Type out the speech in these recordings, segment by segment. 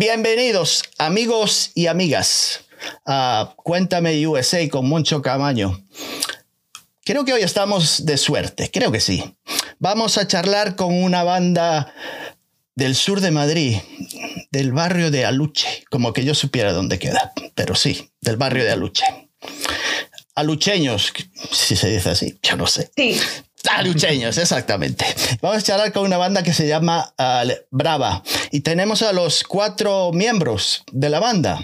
Bienvenidos, amigos y amigas, a Cuéntame USA con Moncho Camaño. Creo que hoy estamos de suerte, creo que sí. Vamos a charlar con una banda del sur de Madrid, del barrio de Aluche, como que yo supiera dónde queda, pero sí, del barrio de Aluche. Alucheños, si se dice así, yo no sé. Sí. Alucheños, exactamente. Vamos a charlar con una banda que se llama uh, Brava y tenemos a los cuatro miembros de la banda.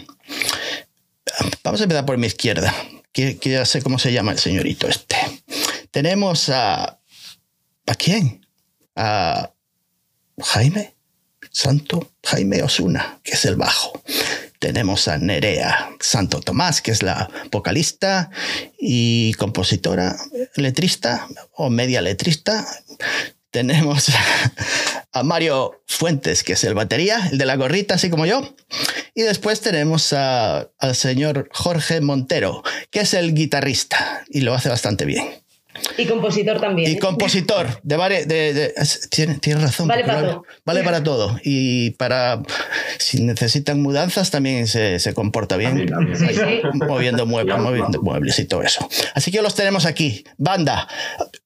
Vamos a empezar por mi izquierda, que, que ya sé cómo se llama el señorito este. Tenemos a... ¿A quién? A Jaime Santo Jaime Osuna, que es el bajo. Tenemos a Nerea Santo Tomás, que es la vocalista y compositora, letrista o media letrista. Tenemos a Mario Fuentes, que es el batería, el de la gorrita, así como yo. Y después tenemos a, al señor Jorge Montero, que es el guitarrista y lo hace bastante bien. Y compositor también. Y ¿eh? compositor de varios. De, de, tienes, tiene razón. Vale para todo. Vale para todo. Y para. Si necesitan mudanzas, también se, se comporta bien. También, también. Sí, sí. Moviendo muebles, moviendo muebles y todo eso. Así que los tenemos aquí. Banda.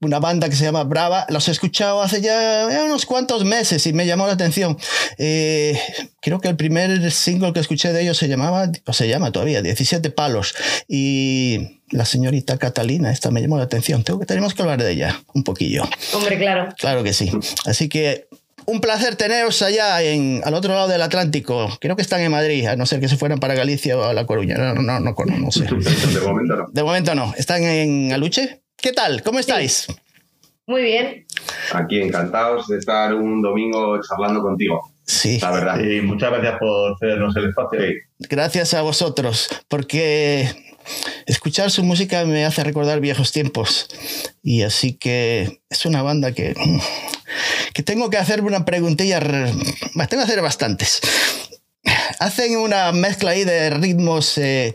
Una banda que se llama Brava. Los he escuchado hace ya unos cuantos meses y me llamó la atención. Eh, creo que el primer single que escuché de ellos se llamaba, o se llama todavía, 17 palos. Y la señorita Catalina, esta me llamó la atención. Tengo que, tenemos que hablar de ella un poquillo. Hombre, claro. Claro que sí. Así que un placer teneros allá en, al otro lado del Atlántico. Creo que están en Madrid, a no ser que se fueran para Galicia o a La Coruña. No, no, no, no, no sé. De momento no. De momento no. ¿Están en Aluche? ¿Qué tal? ¿Cómo estáis? Muy bien. Aquí encantados de estar un domingo charlando contigo, Sí. la verdad. Y muchas gracias por cedernos el espacio. Sí. Gracias a vosotros, porque escuchar su música me hace recordar viejos tiempos. Y así que es una banda que, que tengo que hacerme una preguntilla. tengo que hacer bastantes. Hacen una mezcla ahí de ritmos eh,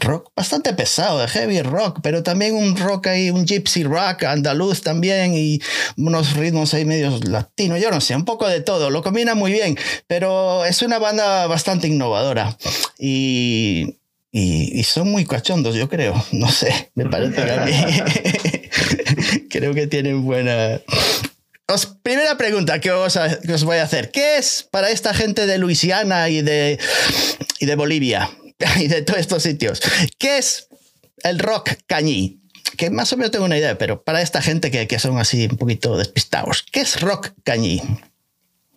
rock bastante pesado, de heavy rock, pero también un rock ahí, un gypsy rock andaluz también y unos ritmos ahí medios latinos, yo no sé, un poco de todo, lo combina muy bien, pero es una banda bastante innovadora y, y, son muy cachondos, yo creo, no sé, me parece a mí creo que tienen buena... Primera pregunta que os, os voy a hacer. ¿Qué es para esta gente de Luisiana y de, y de Bolivia y de todos estos sitios? ¿Qué es el rock cañí? Que más o menos tengo una idea, pero para esta gente que, que son así un poquito despistados, ¿qué es rock cañí?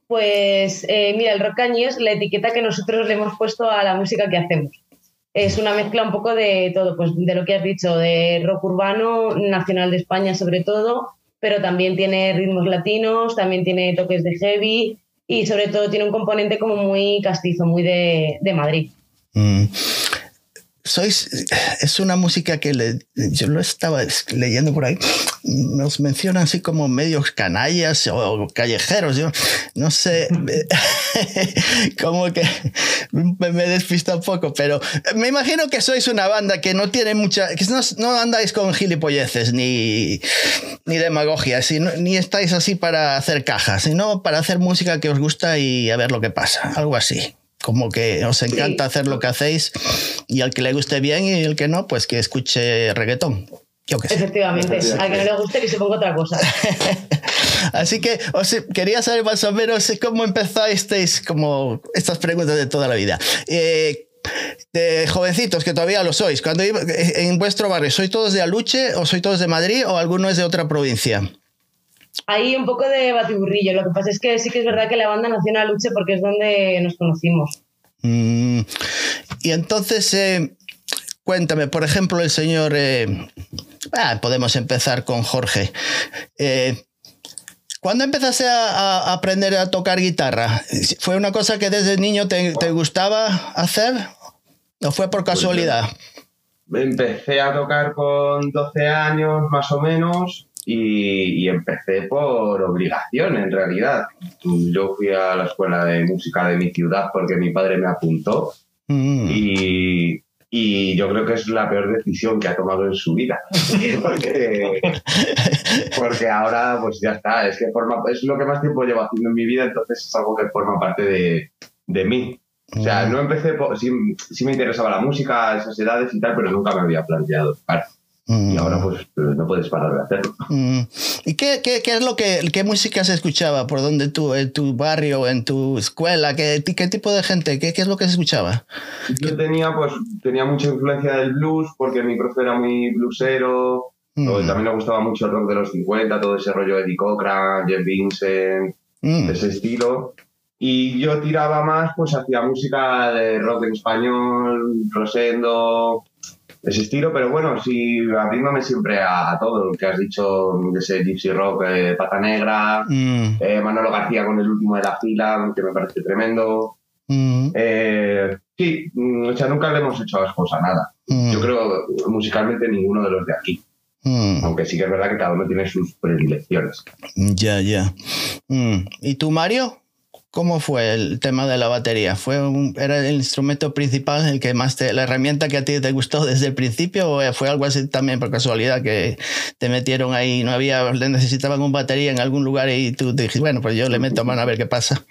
Pues eh, mira, el rock cañí es la etiqueta que nosotros le hemos puesto a la música que hacemos. Es una mezcla un poco de todo, pues de lo que has dicho, de rock urbano, nacional de España sobre todo, pero también tiene ritmos latinos, también tiene toques de heavy y sobre todo tiene un componente como muy castizo, muy de, de Madrid. Mm. Sois, es una música que yo lo estaba leyendo por ahí. Nos mencionan así como medios canallas o callejeros. Yo no sé, como que me, me despista un poco, pero me imagino que sois una banda que no tiene mucha, que no, no andáis con gilipolleces ni, ni demagogia, sino, ni estáis así para hacer cajas, sino para hacer música que os gusta y a ver lo que pasa, algo así. Como que os encanta Sí. hacer lo que hacéis y al que le guste bien y el que no, pues que escuche reggaetón. Yo qué sé. Efectivamente, al que no le guste que se ponga otra cosa. Así que os quería saber más o menos cómo empezasteis como estas preguntas de toda la vida. Eh, de jovencitos que todavía lo sois, cuando iba- en vuestro barrio, ¿sois todos de Aluche o sois todos de Madrid o alguno es de otra provincia? Hay un poco de batiburrillo. Lo que pasa es que sí que es verdad que la banda nació en Aluche porque es donde nos conocimos. Mm, y entonces, eh, cuéntame, por ejemplo, el señor... eh, ah, podemos empezar con Jorge. Eh, ¿Cuándo empezaste a, a aprender a tocar guitarra? ¿Fue una cosa que desde niño te, te gustaba hacer? ¿O fue por casualidad? Empecé a tocar con 12 años más o menos y, y empecé por obligación en realidad. Yo fui a la escuela de música de mi ciudad porque mi padre me apuntó Mm, y, y yo creo que es la peor decisión que ha tomado en su vida. porque, porque ahora, pues ya está, es que forma, es lo que más tiempo llevo haciendo en mi vida, entonces es algo que forma parte de, de mí. O sea, Mm. no empecé, por, sí, sí me interesaba la música esas edades y tal, pero nunca me había planteado. Y ahora pues no puedes parar de hacerlo. Mm. ¿Y qué, qué, qué es lo que, qué música se escuchaba por donde tú, en tu barrio, en tu escuela? ¿Qué, qué tipo de gente? ¿Qué, qué es lo que se escuchaba? Yo tenía, pues, tenía mucha influencia del blues porque mi profe era muy bluesero. Mm. También me gustaba mucho el rock de los 50, todo ese rollo de Eddie Cochran, Jeff Vincent, de ese estilo. Y yo tiraba más pues hacia música de rock en español, Rosendo, ese estilo, pero bueno, sí, abriéndome siempre a, a todo lo que has dicho, de ese Gypsy Rock, eh, Pata Negra, Mm. eh, Manolo García con el último de la fila, que me parece tremendo. Mm. Eh, sí, mm, o sea, nunca le hemos hecho a nada. Mm. Yo creo musicalmente ninguno de los de aquí, aunque sí que es verdad que cada uno tiene sus predilecciones. Ya, ya. ¿Y tú, Mario? ¿Cómo fue el tema de la batería? ¿Fue un- ¿Era el instrumento principal, el que más te, la herramienta que a ti te gustó desde el principio? ¿O fue algo así también por casualidad que te metieron ahí? ¿No había, necesitaban un batería en algún lugar y tú dijiste, bueno, pues yo le meto mano a ver qué pasa?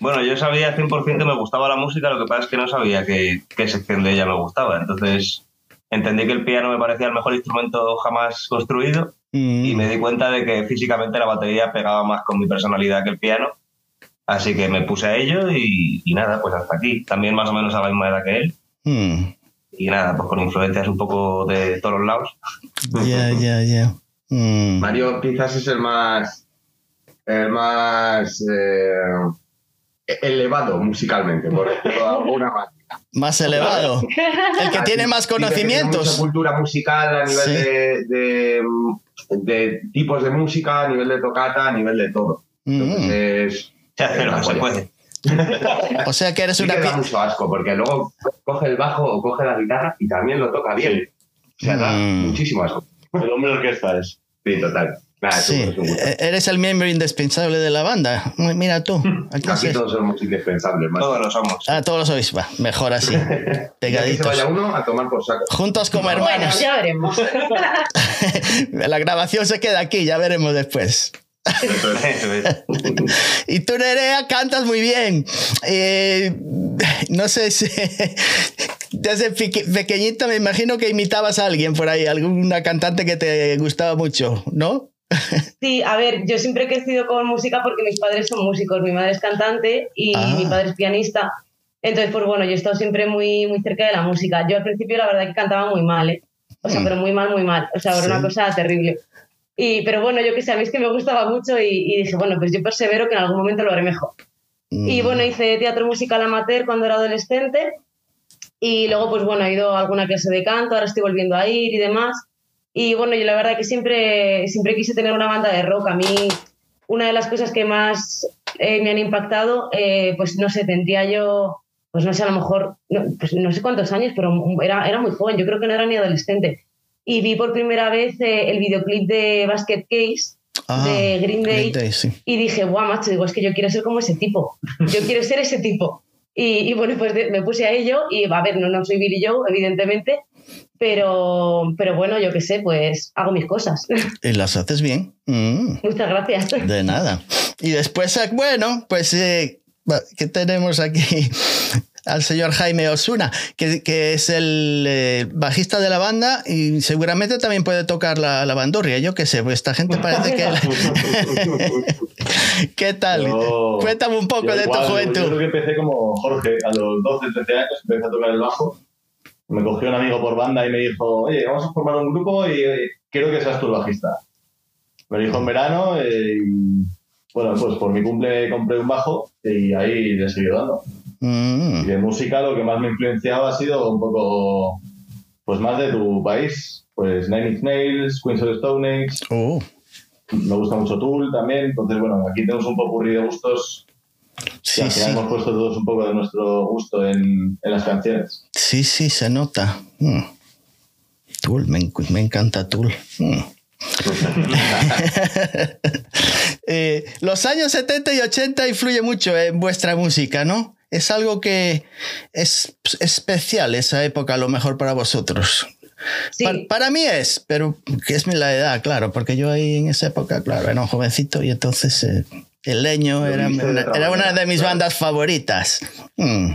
Bueno, yo sabía 100% que me gustaba la música, lo que pasa es que no sabía qué, qué sección de ella me gustaba. Entonces entendí que el piano me parecía el mejor instrumento jamás construido Mm. y me di cuenta de que físicamente la batería pegaba más con mi personalidad que el piano. Así que me puse a ello y, y nada, pues hasta aquí. También más o menos a la misma edad que él. Mm. Y nada, pues con influencias un poco de todos los lados. Ya, ya, ya. Mm. Mario quizás es el más, el más eh, elevado musicalmente, por decirlo de alguna manera. Más elevado. El que tiene más que tiene conocimientos. mucha cultura musical a nivel Sí. de, de, de tipos de música, a nivel de tocata, a nivel de todo. Mm. Entonces, que se puede. O sea que eres Sí una... que da mucho asco, porque luego coge el bajo o coge la guitarra y también lo toca bien. O sea, da Mm. muchísimo asco. El hombre orquesta es. Sí, total. Nada, es un- Sí, es e- eres el miembro indispensable de la banda. Mira tú. Aquí Aquí sí. todos somos indispensables, macho. Todos lo somos. Ah, todos lo sois. Va, mejor así. Ya que se Pegaditos. vaya uno a tomar por saco. Juntos como Bueno, hermanos. ya veremos. La grabación se queda aquí, ya veremos después. Y tú, Nerea, cantas muy bien. Eh, no sé si. Desde peque- pequeñita me imagino que imitabas a alguien por ahí, alguna cantante que te gustaba mucho, ¿no? Sí, a ver, yo siempre he crecido con música porque mis padres son músicos. Mi madre es cantante y Ah. mi padre es pianista. Entonces, pues bueno, yo he estado siempre muy, muy cerca de la música. Yo al principio la verdad que cantaba muy mal, ¿eh? O sea, Mm. pero muy mal, muy mal. O sea, era Sí. una cosa terrible. Y, pero bueno, yo que sé, a mí es que me gustaba mucho y, y dije, bueno, pues yo persevero que en algún momento lo haré mejor. Y Mm. bueno, hice teatro musical amateur cuando era adolescente. Y luego, pues bueno, he ido a alguna clase de canto, ahora estoy volviendo a ir y demás. Y bueno, yo la verdad que siempre, siempre quise tener una banda de rock. A mí, una de las cosas que más eh, me han impactado, eh, pues no sé, tendría yo, pues no sé, a lo mejor, no, pues no sé cuántos años, pero era, era muy joven, yo creo que no era ni adolescente. Y vi por primera vez eh, el videoclip de Basket Case Ah, de Green Day. Green Day, sí. y dije, guau, macho, digo, es que yo quiero ser como ese tipo. Yo quiero ser ese tipo. Y, y bueno, pues de- me puse a ello y, a ver, no, no soy Billy Joe, evidentemente, pero, pero bueno, yo qué sé, pues hago mis cosas. Y las haces bien. Mm. Muchas gracias. De nada. Y después, eh, bueno, pues, eh, va, ¿qué tenemos aquí? Al señor Jaime Osuna, que, que es el eh, bajista de la banda y seguramente también puede tocar la, la bandurria. Yo qué sé, pues esta gente parece que. ¿Qué tal? Yo- Cuéntame un poco Yo de igual, tu Yo juventud. creo que empecé como Jorge, a los 12, 13 años, empecé a tocar el bajo. Me cogió un amigo por banda y me dijo, oye, vamos a formar un grupo y eh, quiero que seas tú el bajista. Me lo dijo en verano eh, y, bueno, pues por mi cumple compré un bajo y ahí le seguí dando. Y Mm, de música lo que más me ha influenciado ha sido un poco, pues más de tu país. Pues Nine Inch Nails, Queens of the Stone Age, oh, me gusta mucho Tool también. Entonces, bueno, aquí tenemos un popurrí de gustos y sí, sí. hemos puesto todos un poco de nuestro gusto en, en las canciones. Sí, sí, se nota. Mm. Tool, me, me encanta Tool. Mm. Eh, los años 70 y 80 influye mucho en vuestra música, ¿no? Es algo que es especial esa época a lo mejor para vosotros. Sí, para mí es, pero que es la edad, claro, porque yo ahí en esa época, claro, era un jovencito y entonces eh, el leño era, era una de mis claro. bandas favoritas. Mm.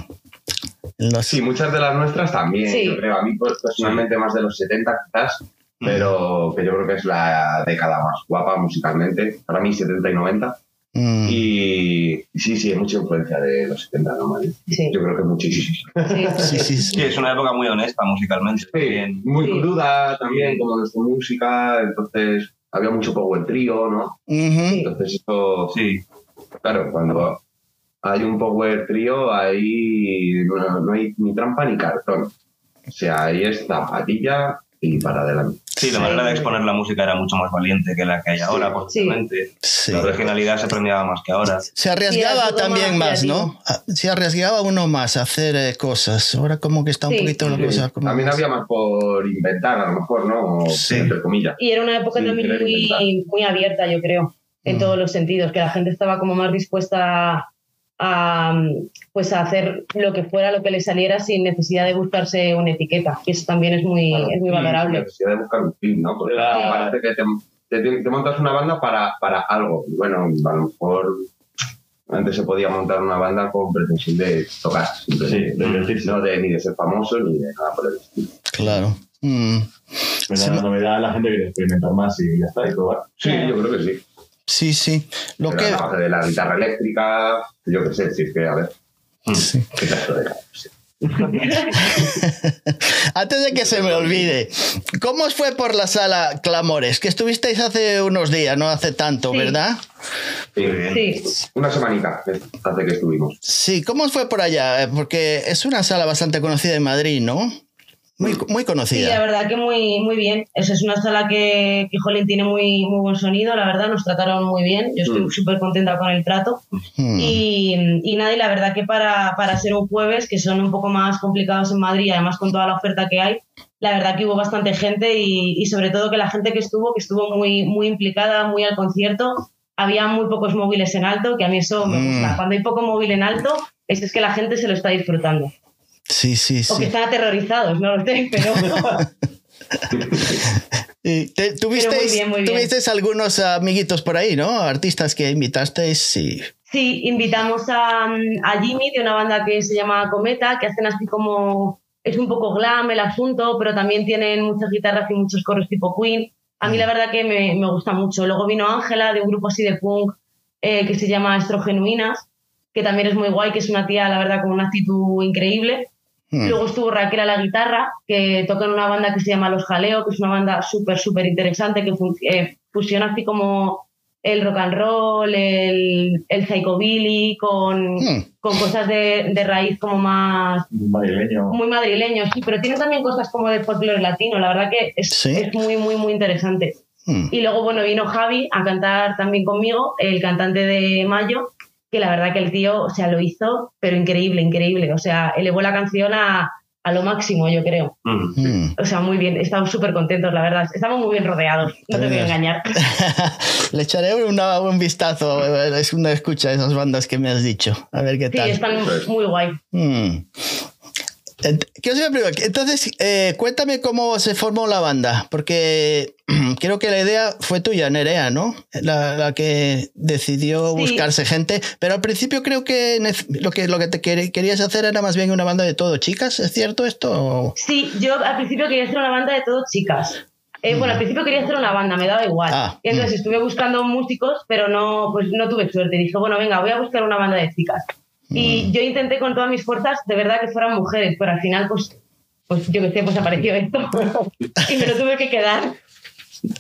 Los- Sí, muchas de las nuestras también, Sí. yo creo. A mí pues, personalmente más de los 70 quizás, pero que yo creo que es la década más guapa musicalmente. Para mí 70 y 90. Mm. Y y sí, sí, hay mucha influencia de los 70, ¿no? Mari? Sí. Yo creo que muchísimo. sí, Sí, sí, sí. Sí, es una época muy honesta musicalmente. Sí, también. muy Sí. cruda también, como nuestra música, entonces había mucho power trío, ¿no? Entonces eso, Sí, claro, cuando hay un power trío, ahí no, no hay ni trampa ni cartón. O sea, ahí es zapatilla y para adelante. sí, la manera de exponer la música era mucho más valiente que la que hay ahora, posiblemente. Sí. La originalidad se premiaba más que ahora. Se arriesgaba Sí, también más más, ¿no? Ah, Se arriesgaba uno más a hacer eh, cosas. Ahora como que está un Sí. poquito la cosa como También más- había más por inventar, a lo mejor, ¿no? O, Sí. Entre comillas. Y era una época Sí, también muy, muy abierta, yo creo, en Mm. todos los sentidos, que la gente estaba como más dispuesta a, pues a hacer lo que fuera, lo que le saliera sin necesidad de buscarse una etiqueta. Y eso también es muy, Claro, es muy valorable. necesidad de buscar un fin, ¿no? Porque Era- parece que te, te- te montas una banda para, para algo. Bueno, a lo mejor antes se podía montar una banda con pretensión de tocar. Sí, de divertirse. No de, ni de ser famoso ni de nada por el estilo. Claro. Mm. Pero Sí, la no- novedad, la gente quiere experimentar más y ya está, y probar. Sí, Claro. yo creo que sí. Sí, sí. Lo Pero que... la base de la guitarra eléctrica, yo qué sé, si es que, a ver, Sí. qué la- sí. Antes de que se me olvide, ¿cómo os fue por la sala Clamores? Que estuvisteis hace unos días, no hace tanto, Sí. ¿verdad? Sí. Muy bien. Sí, Una semanita hace que estuvimos. Sí, ¿cómo os fue por allá? Eh, Porque es una sala bastante conocida en Madrid, ¿no? Muy, muy sí, la conocida. verdad que muy, muy bien. Esa es una sala que, que jolín, tiene muy, muy buen sonido, la verdad, nos trataron muy bien. Yo estoy Mm. súper contenta con el trato. Mm. Y, y nada, y la verdad que para, para ser un jueves, que son un poco más complicados en Madrid, además con toda la oferta que hay, la verdad que hubo bastante gente y, y sobre todo que la gente que estuvo, que estuvo muy, muy implicada, muy al concierto, había muy pocos móviles en alto, que a mí eso me Mm. gusta. Cuando hay poco móvil en alto, es, es que la gente se lo está disfrutando. Sí, sí, O que sí. están aterrorizados, no lo sé, pero... Y te- tuvisteis, bien, muy bien. tuvisteis algunos amiguitos por ahí, ¿no? Artistas que invitasteis, sí. Sí, invitamos a, a Jimmy de una banda que se llama Cometa, que hacen así como. Es un poco glam el asunto, pero también tienen muchas guitarras y muchos coros tipo Queen. A mí la verdad que me, me gusta mucho. Luego vino Ángela de un grupo así de punk eh, que se llama Estrogenuinas, que también es muy guay, que es una tía, la verdad, con una actitud increíble. Mm. Luego estuvo Raquel a la guitarra, que toca en una banda que se llama Los Jaleo, que es una banda súper, súper interesante, que eh, fusiona así como el rock and roll, el, el psychobilly, con, Mm. con cosas de, de raíz como más madrileño. muy madrileños, sí, pero tiene también cosas como de folclore latino, la verdad que es, Sí. es muy, muy, muy interesante. Mm. Y luego, bueno, vino Javi a cantar también conmigo, el cantante de Mayo, que la verdad que el tío, o sea, lo hizo, pero increíble, increíble. O sea, elevó la canción a, a lo máximo, yo creo. Mm. Mm. O sea, muy bien, estamos súper contentos, la verdad. Estamos muy bien rodeados, no te voy a engañar. Le echaré una- un vistazo, es una escucha de esas bandas que me has dicho. A ver qué Sí, tal. están muy guay. Mm. Ent- ¿Qué os iba a preguntar? Entonces, eh, cuéntame cómo se formó la banda, porque creo que la idea fue tuya, Nerea, ¿no? La, la que decidió Sí. buscarse gente, pero al principio creo que lo que, lo que te quer- querías hacer era más bien una banda de todo chicas, ¿es cierto esto? Sí, yo al principio quería hacer una banda de todo chicas. Eh, Bueno, al principio quería hacer una banda, me daba igual. Ah, y entonces estuve buscando músicos, pero no, pues no tuve suerte. Dije, bueno, venga, voy a buscar una banda de chicas. Y yo intenté con todas mis fuerzas, de verdad, que fueran mujeres, pero al final, pues, pues yo qué sé, pues apareció esto. y me lo tuve que quedar.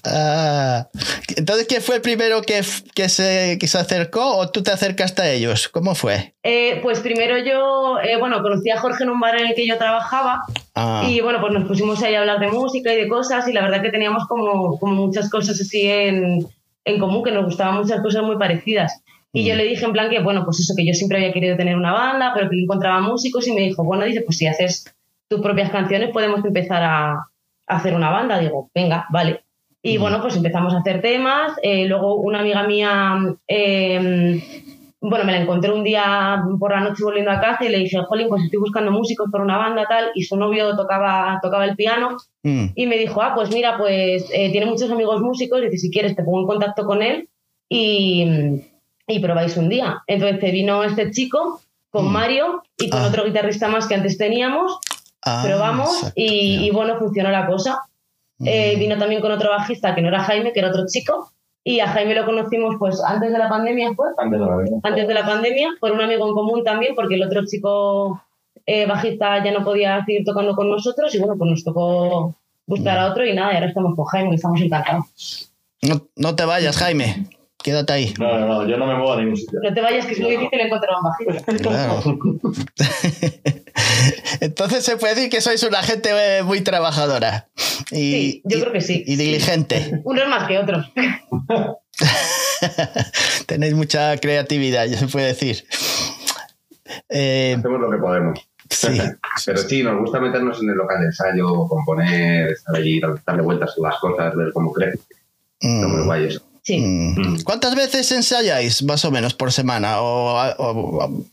Ah, entonces, ¿quién fue el primero que, que, se, que se acercó o tú te acercaste a ellos? ¿Cómo fue? Eh, pues primero yo, eh, bueno, conocí a Jorge en un bar en el que yo trabajaba Ah, y bueno, pues nos pusimos ahí a hablar de música y de cosas y la verdad que teníamos como, como muchas cosas así en, en común, que nos gustaban muchas cosas muy parecidas. Y yo le dije en plan que, bueno, pues eso, que yo siempre había querido tener una banda, pero que encontraba músicos y me dijo, bueno, dice, pues si haces tus propias canciones podemos empezar a, a hacer una banda. Digo, venga, vale. Y bueno, pues empezamos a hacer temas. eh, luego una amiga mía eh, bueno, me la encontré un día por la noche volviendo a casa y le dije, Jolín, pues estoy buscando músicos para una banda tal, y su novio tocaba, tocaba el piano, Mm. y me dijo, ah, pues mira, pues eh, tiene muchos amigos músicos, dice, si quieres te pongo en contacto con él y, y probáis un día. Entonces te vino este chico con Mm. Mario y con Ah. otro guitarrista más que antes teníamos, Ah, probamos exacto, y, bueno, funcionó la cosa. Eh, Mm. vino también con otro bajista que no era Jaime, que era otro chico, y a Jaime lo conocimos pues antes de la pandemia, Antes de la vida. antes de la pandemia, por un amigo en común también, porque el otro chico eh, bajista ya no podía seguir tocando con nosotros y bueno, pues nos tocó buscar a otro y nada, y ahora estamos con Jaime, y estamos encantados. No, no te vayas, Jaime. Quédate ahí. No, no, no, yo no me muevo a ningún sitio. No te vayas, que es muy difícil encontrar un bajista. Claro. Entonces se puede decir que sois una gente eh, muy trabajadora. Y, Sí, yo y- creo que sí. Y diligente. Unos más que otros. Tenéis mucha creatividad, ya se puede decir. Eh, Hacemos lo que podemos. sí. Pero sí, nos gusta meternos en el local de ensayo, componer, estar allí, darle vueltas a las cosas, ver cómo crece. Está muy Mm, guay eso. Sí. mm. ¿Cuántas veces ensayáis, más o menos, por semana? ¿O, o- o-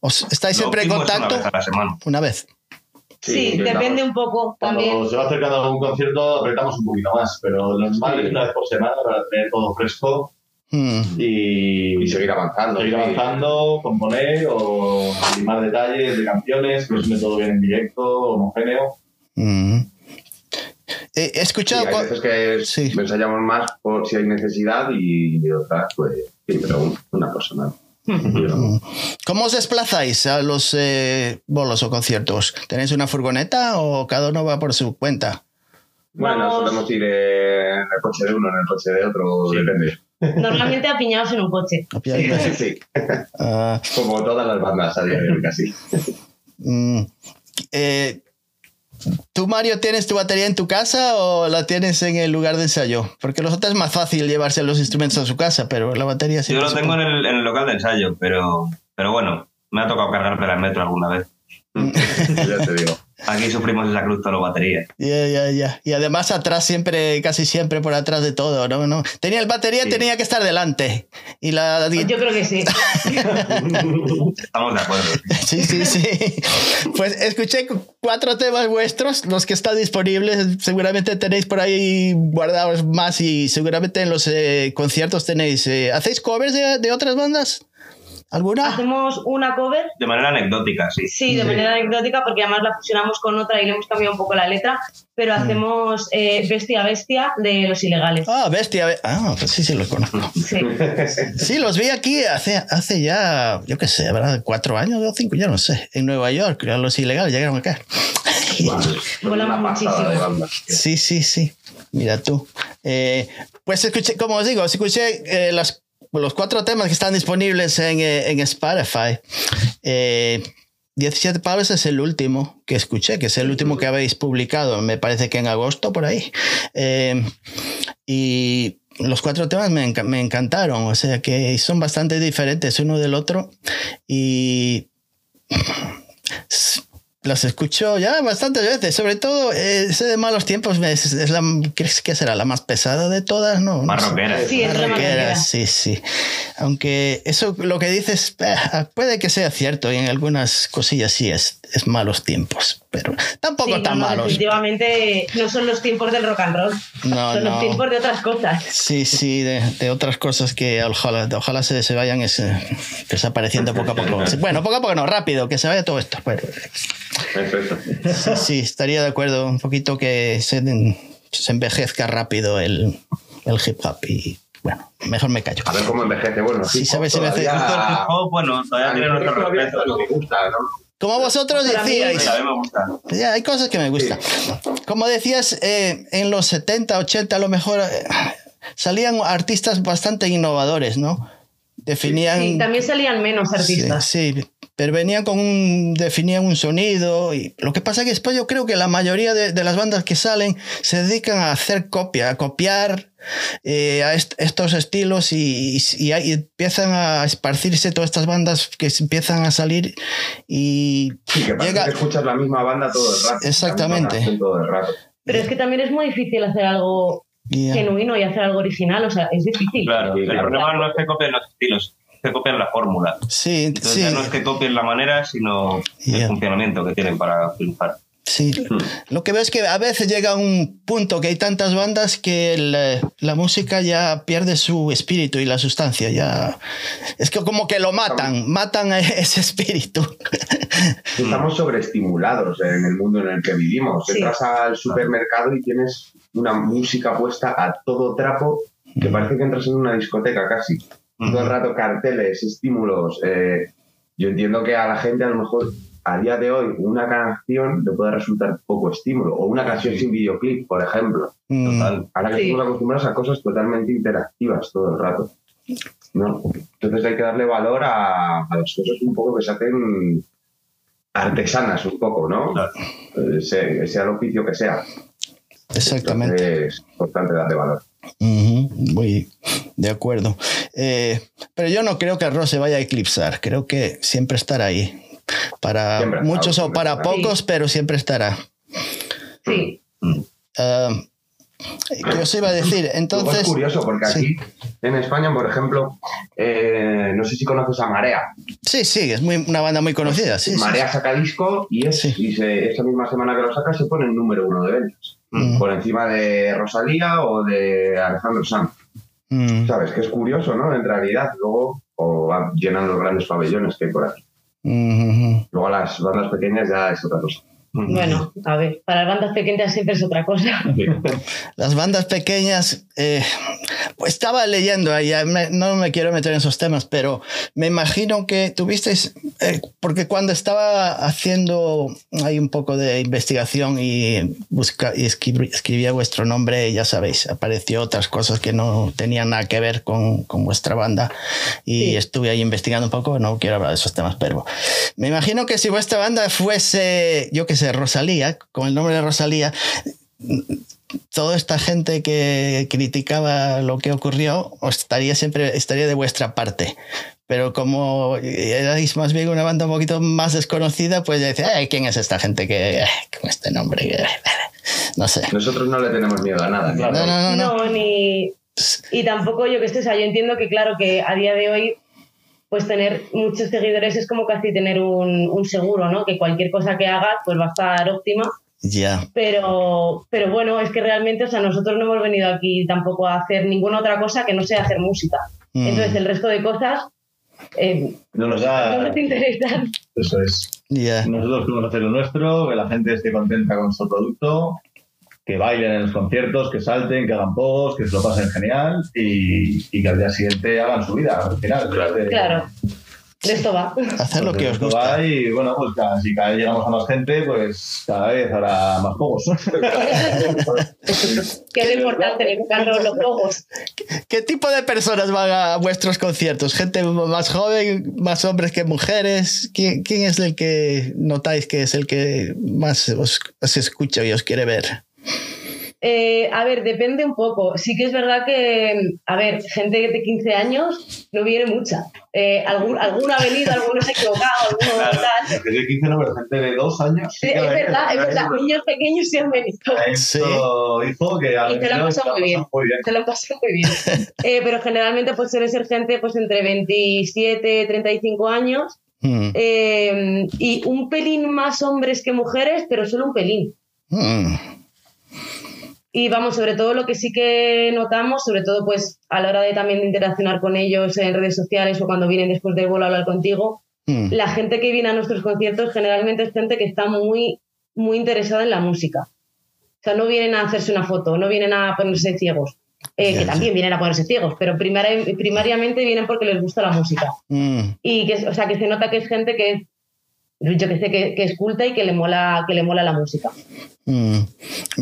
os- estáis Lo siempre en contacto? Una vez a la semana. Una vez. Sí, depende un poco Cuando también. se va acercando a un concierto apretamos un poquito más, pero lo normal Sí. es una vez por semana para tener todo fresco Mm, y, Y seguir avanzando. seguir sí. avanzando, componer o limar detalles de canciones, que suene todo bien en directo, homogéneo. mm. Eh, He Sí, escuchado... hay cua- veces que Sí. ensayamos más por si hay necesidad y otras, pues, sí, pero un- una persona. ¿Cómo os desplazáis a los eh, bolos o conciertos? ¿Tenéis una furgoneta o cada uno va por su cuenta? Bueno, Vamos- solemos ir en el coche de uno, en el coche de otro, depende. Normalmente apiñados en un coche. Sí, sí, Ah, como todas las bandas a día de hoy casi. mm, eh, ¿Tú, Mario, tienes tu batería en tu casa o la tienes en el lugar de ensayo? Porque los otros es más fácil llevarse los instrumentos a su casa, pero la batería sí. Yo lo tengo en el, en el local de ensayo, pero, pero bueno, me ha tocado cargármela en metro alguna vez. ya te digo. Aquí sufrimos esa cruz toda la batería. Ya, ya, ya. Y además atrás siempre, casi siempre por atrás de todo, ¿no? ¿No? Tenía el batería, Sí. tenía que estar delante. Y la... Yo creo que sí. Estamos de acuerdo. Sí, sí, sí. Pues escuché cu- cuatro temas vuestros, los que están disponibles. Seguramente tenéis por ahí guardados más y seguramente en los eh, conciertos tenéis. eh, ¿Hacéis covers de, de otras bandas? ¿Alguna? Hacemos una cover De manera anecdótica, sí. Sí, de Sí. manera anecdótica, porque además la fusionamos con otra y le hemos cambiado un poco la letra, pero hacemos eh, Bestia Bestia de los ilegales. Ah, bestia. be- Ah, pues sí, sí, los conozco. Sí. Sí, los vi aquí hace, hace ya, yo qué sé, ¿verdad? Cuatro años o cinco, ya no sé. En Nueva York, los ilegales llegaron acá. Volamos muchísimo. de banda. Sí, sí, sí. Mira tú. Eh, pues escuché, como os digo, escuché eh, las, los cuatro temas que están disponibles en, eh, en Spotify. Eh, 17 pavos es el último que escuché, que es el último que habéis publicado, me parece que en agosto por ahí. Eh, y los cuatro temas me, me encantaron, o sea que son bastante diferentes uno del otro y los escucho ya bastantes veces, sobre todo eh, ese de malos tiempos es, es la, ¿crees que será la más pesada de todas? No, no Más sé. rockera. Sí, rockera. sí, sí. Aunque eso lo que dices eh, puede que sea cierto y en algunas cosillas sí es, es malos tiempos, pero tampoco Sí, tan no, no, malos. Definitivamente no son los tiempos del rock and roll, No, son no. los tiempos de otras cosas. Sí, sí, de, de otras cosas que ojalá, ojalá se, se vayan es, eh, desapareciendo poco a poco. Bueno, poco a poco no, rápido, que se vaya todo esto. Pero, Perfecto. sí, sí, estaría de acuerdo un poquito que se, se envejezca rápido el, el hip hop y bueno, mejor me callo. A ver cómo envejece. Bueno, hop sabes si me hace- bueno, todavía tiene nuestro respeto. es lo que me gusta, ¿no? Como vosotros decíais, A mí me gusta. ya, hay cosas que me gustan. Como decías, eh, en los 70, 80 a lo mejor eh, salían artistas bastante innovadores, ¿no? Definían... Sí, también salían menos artistas. Sí, sí, pero venían con un, definían un sonido y lo que pasa es que después yo creo que la mayoría de, de las bandas que salen se dedican a hacer copia, a copiar eh, a est- estos estilos y, y- y ahí empiezan a esparcirse todas estas bandas que empiezan a salir y Sí, que llega... que escuchas la misma banda todo el rato. Exactamente. Todo el rato. Pero es que también es muy difícil hacer algo Ya. genuino y hacer algo original, o sea, es difícil. Claro, Sí, el claro. problema no es que copien los estilos, que copian la fórmula. Sí, Entonces sí. ya no es que copien la manera, sino Ya. el funcionamiento que tienen para triunfar. Sí, lo que veo es que a veces llega un punto que hay tantas bandas que el, la música ya pierde su espíritu y la sustancia. Ya es que como que lo matan, matan a ese espíritu. Estamos sobreestimulados en el mundo en el que vivimos. Sí. Entras al supermercado y tienes una música puesta a todo trapo que parece que entras en una discoteca casi. Todo el rato carteles, estímulos. eh, yo entiendo que a la gente a lo mejor a día de hoy una canción le puede resultar poco estímulo o una canción sin videoclip, por ejemplo. Mm, Total. Ahora que Sí. estamos acostumbrados a cosas totalmente interactivas todo el rato. ¿no? Entonces hay que darle valor a, a las cosas un poco que se hacen artesanas un poco, ¿no? Claro. Sea, sea el oficio que sea. exactamente. Entonces, es importante darle valor. Ujú, Muy de acuerdo. Eh, pero yo no creo que Ross se vaya a eclipsar. Creo que siempre estará ahí. Para Siempre muchos o para estará. pocos, pero siempre estará. Sí. ¿Qué os iba a decir? Entonces, es curioso porque sí. aquí en España, por ejemplo, eh, no sé si conoces a Marea. sí, sí, es muy, una banda muy conocida. Sí, sí, Marea saca disco y, es, Sí. y se- esa misma semana que lo saca se pone el número uno de ventas. Mm. Por encima de Rosalía o de Alejandro Sanz. Mm, ¿Sabes? Que es curioso, ¿no? En realidad, luego o van- llenan los grandes pabellones que hay por aquí. Mhm. Luego las bandas pequeñas ya es otra cosa. Bueno, a ver, para las bandas pequeñas siempre es otra cosa. Las bandas pequeñas, eh, pues estaba leyendo ahí, me- no me quiero meter en esos temas, pero me imagino que tuvisteis, eh, porque cuando estaba haciendo ahí un poco de investigación y, busca, y escribí- escribía vuestro nombre, ya sabéis, apareció otras cosas que no tenían nada que ver con, con vuestra banda y Sí. estuve ahí investigando un poco, no quiero hablar de esos temas, pero me imagino que si vuestra banda fuese, yo qué sé, Rosalía, con el nombre de Rosalía, toda esta gente que criticaba lo que ocurrió estaría siempre estaría de vuestra parte. Pero como erais más bien una banda un poquito más desconocida, pues ya decía, "Ay, ¿quién es esta gente que con este nombre? que-". No sé. Nosotros no le tenemos miedo a nada. No, no, no, no. No, ni. Y tampoco yo que sé, o sea, yo entiendo que, claro, que a día de hoy, pues tener muchos seguidores es como casi tener un, un seguro, ¿no? Que cualquier cosa que hagas, pues va a estar óptima. Ya. Pero, pero bueno, es que realmente, o sea, nosotros no hemos venido aquí tampoco a hacer ninguna otra cosa que no sea hacer música. Mm. Entonces, el resto de cosas eh, No nos no da. nos interesan. Eso es. Ya. Nosotros queremos hacer lo nuestro, que la gente esté contenta con nuestro producto, que bailen en los conciertos, que salten, que hagan pogos, que se lo pasen genial y, y que al día siguiente hagan su vida al final. Claro, de esto va. Hacer lo que os gusta. va Y bueno, pues cada, si cada vez llegamos a más gente, pues cada vez habrá más pogos. es lo importante, buscarnos los ojos. ¿Qué tipo de personas van a vuestros conciertos? ¿Gente más joven, más hombres que mujeres? ¿Quién, quién es el que notáis que es el que más os, os escucha y os quiere ver? Eh, a ver, depende un poco. Sí que es verdad que, a ver, gente de 15 años no viene mucha. Eh, algún, alguno ha venido, alguno se ha equivocado, alguno Claro. tal. Porque de 15 no, pero gente de dos años. sí Sí, que es verdad, es verdad. Niños pequeños sí han venido. Esto hizo que a Y te lo han pasado muy bien. Se lo han pasado muy bien. Eh, pero generalmente pues suele ser gente pues entre 27 35 años Mm, eh, y un pelín más hombres que mujeres, pero solo un pelín. mm, Y vamos, sobre todo lo que sí que notamos, sobre todo pues a la hora de también de interaccionar con ellos en redes sociales o cuando vienen después del vuelo a hablar contigo, mm. la gente que viene a nuestros conciertos generalmente es gente que está muy, muy interesada en la música. O sea, no vienen a hacerse una foto, no vienen a ponerse ciegos, eh, que también vienen a ponerse ciegos, pero primari- primariamente vienen porque les gusta la música. Mm, Y que, o sea, que se nota que es gente que, yo que sé, que, que es culta y que le mola, que le mola la música. mm.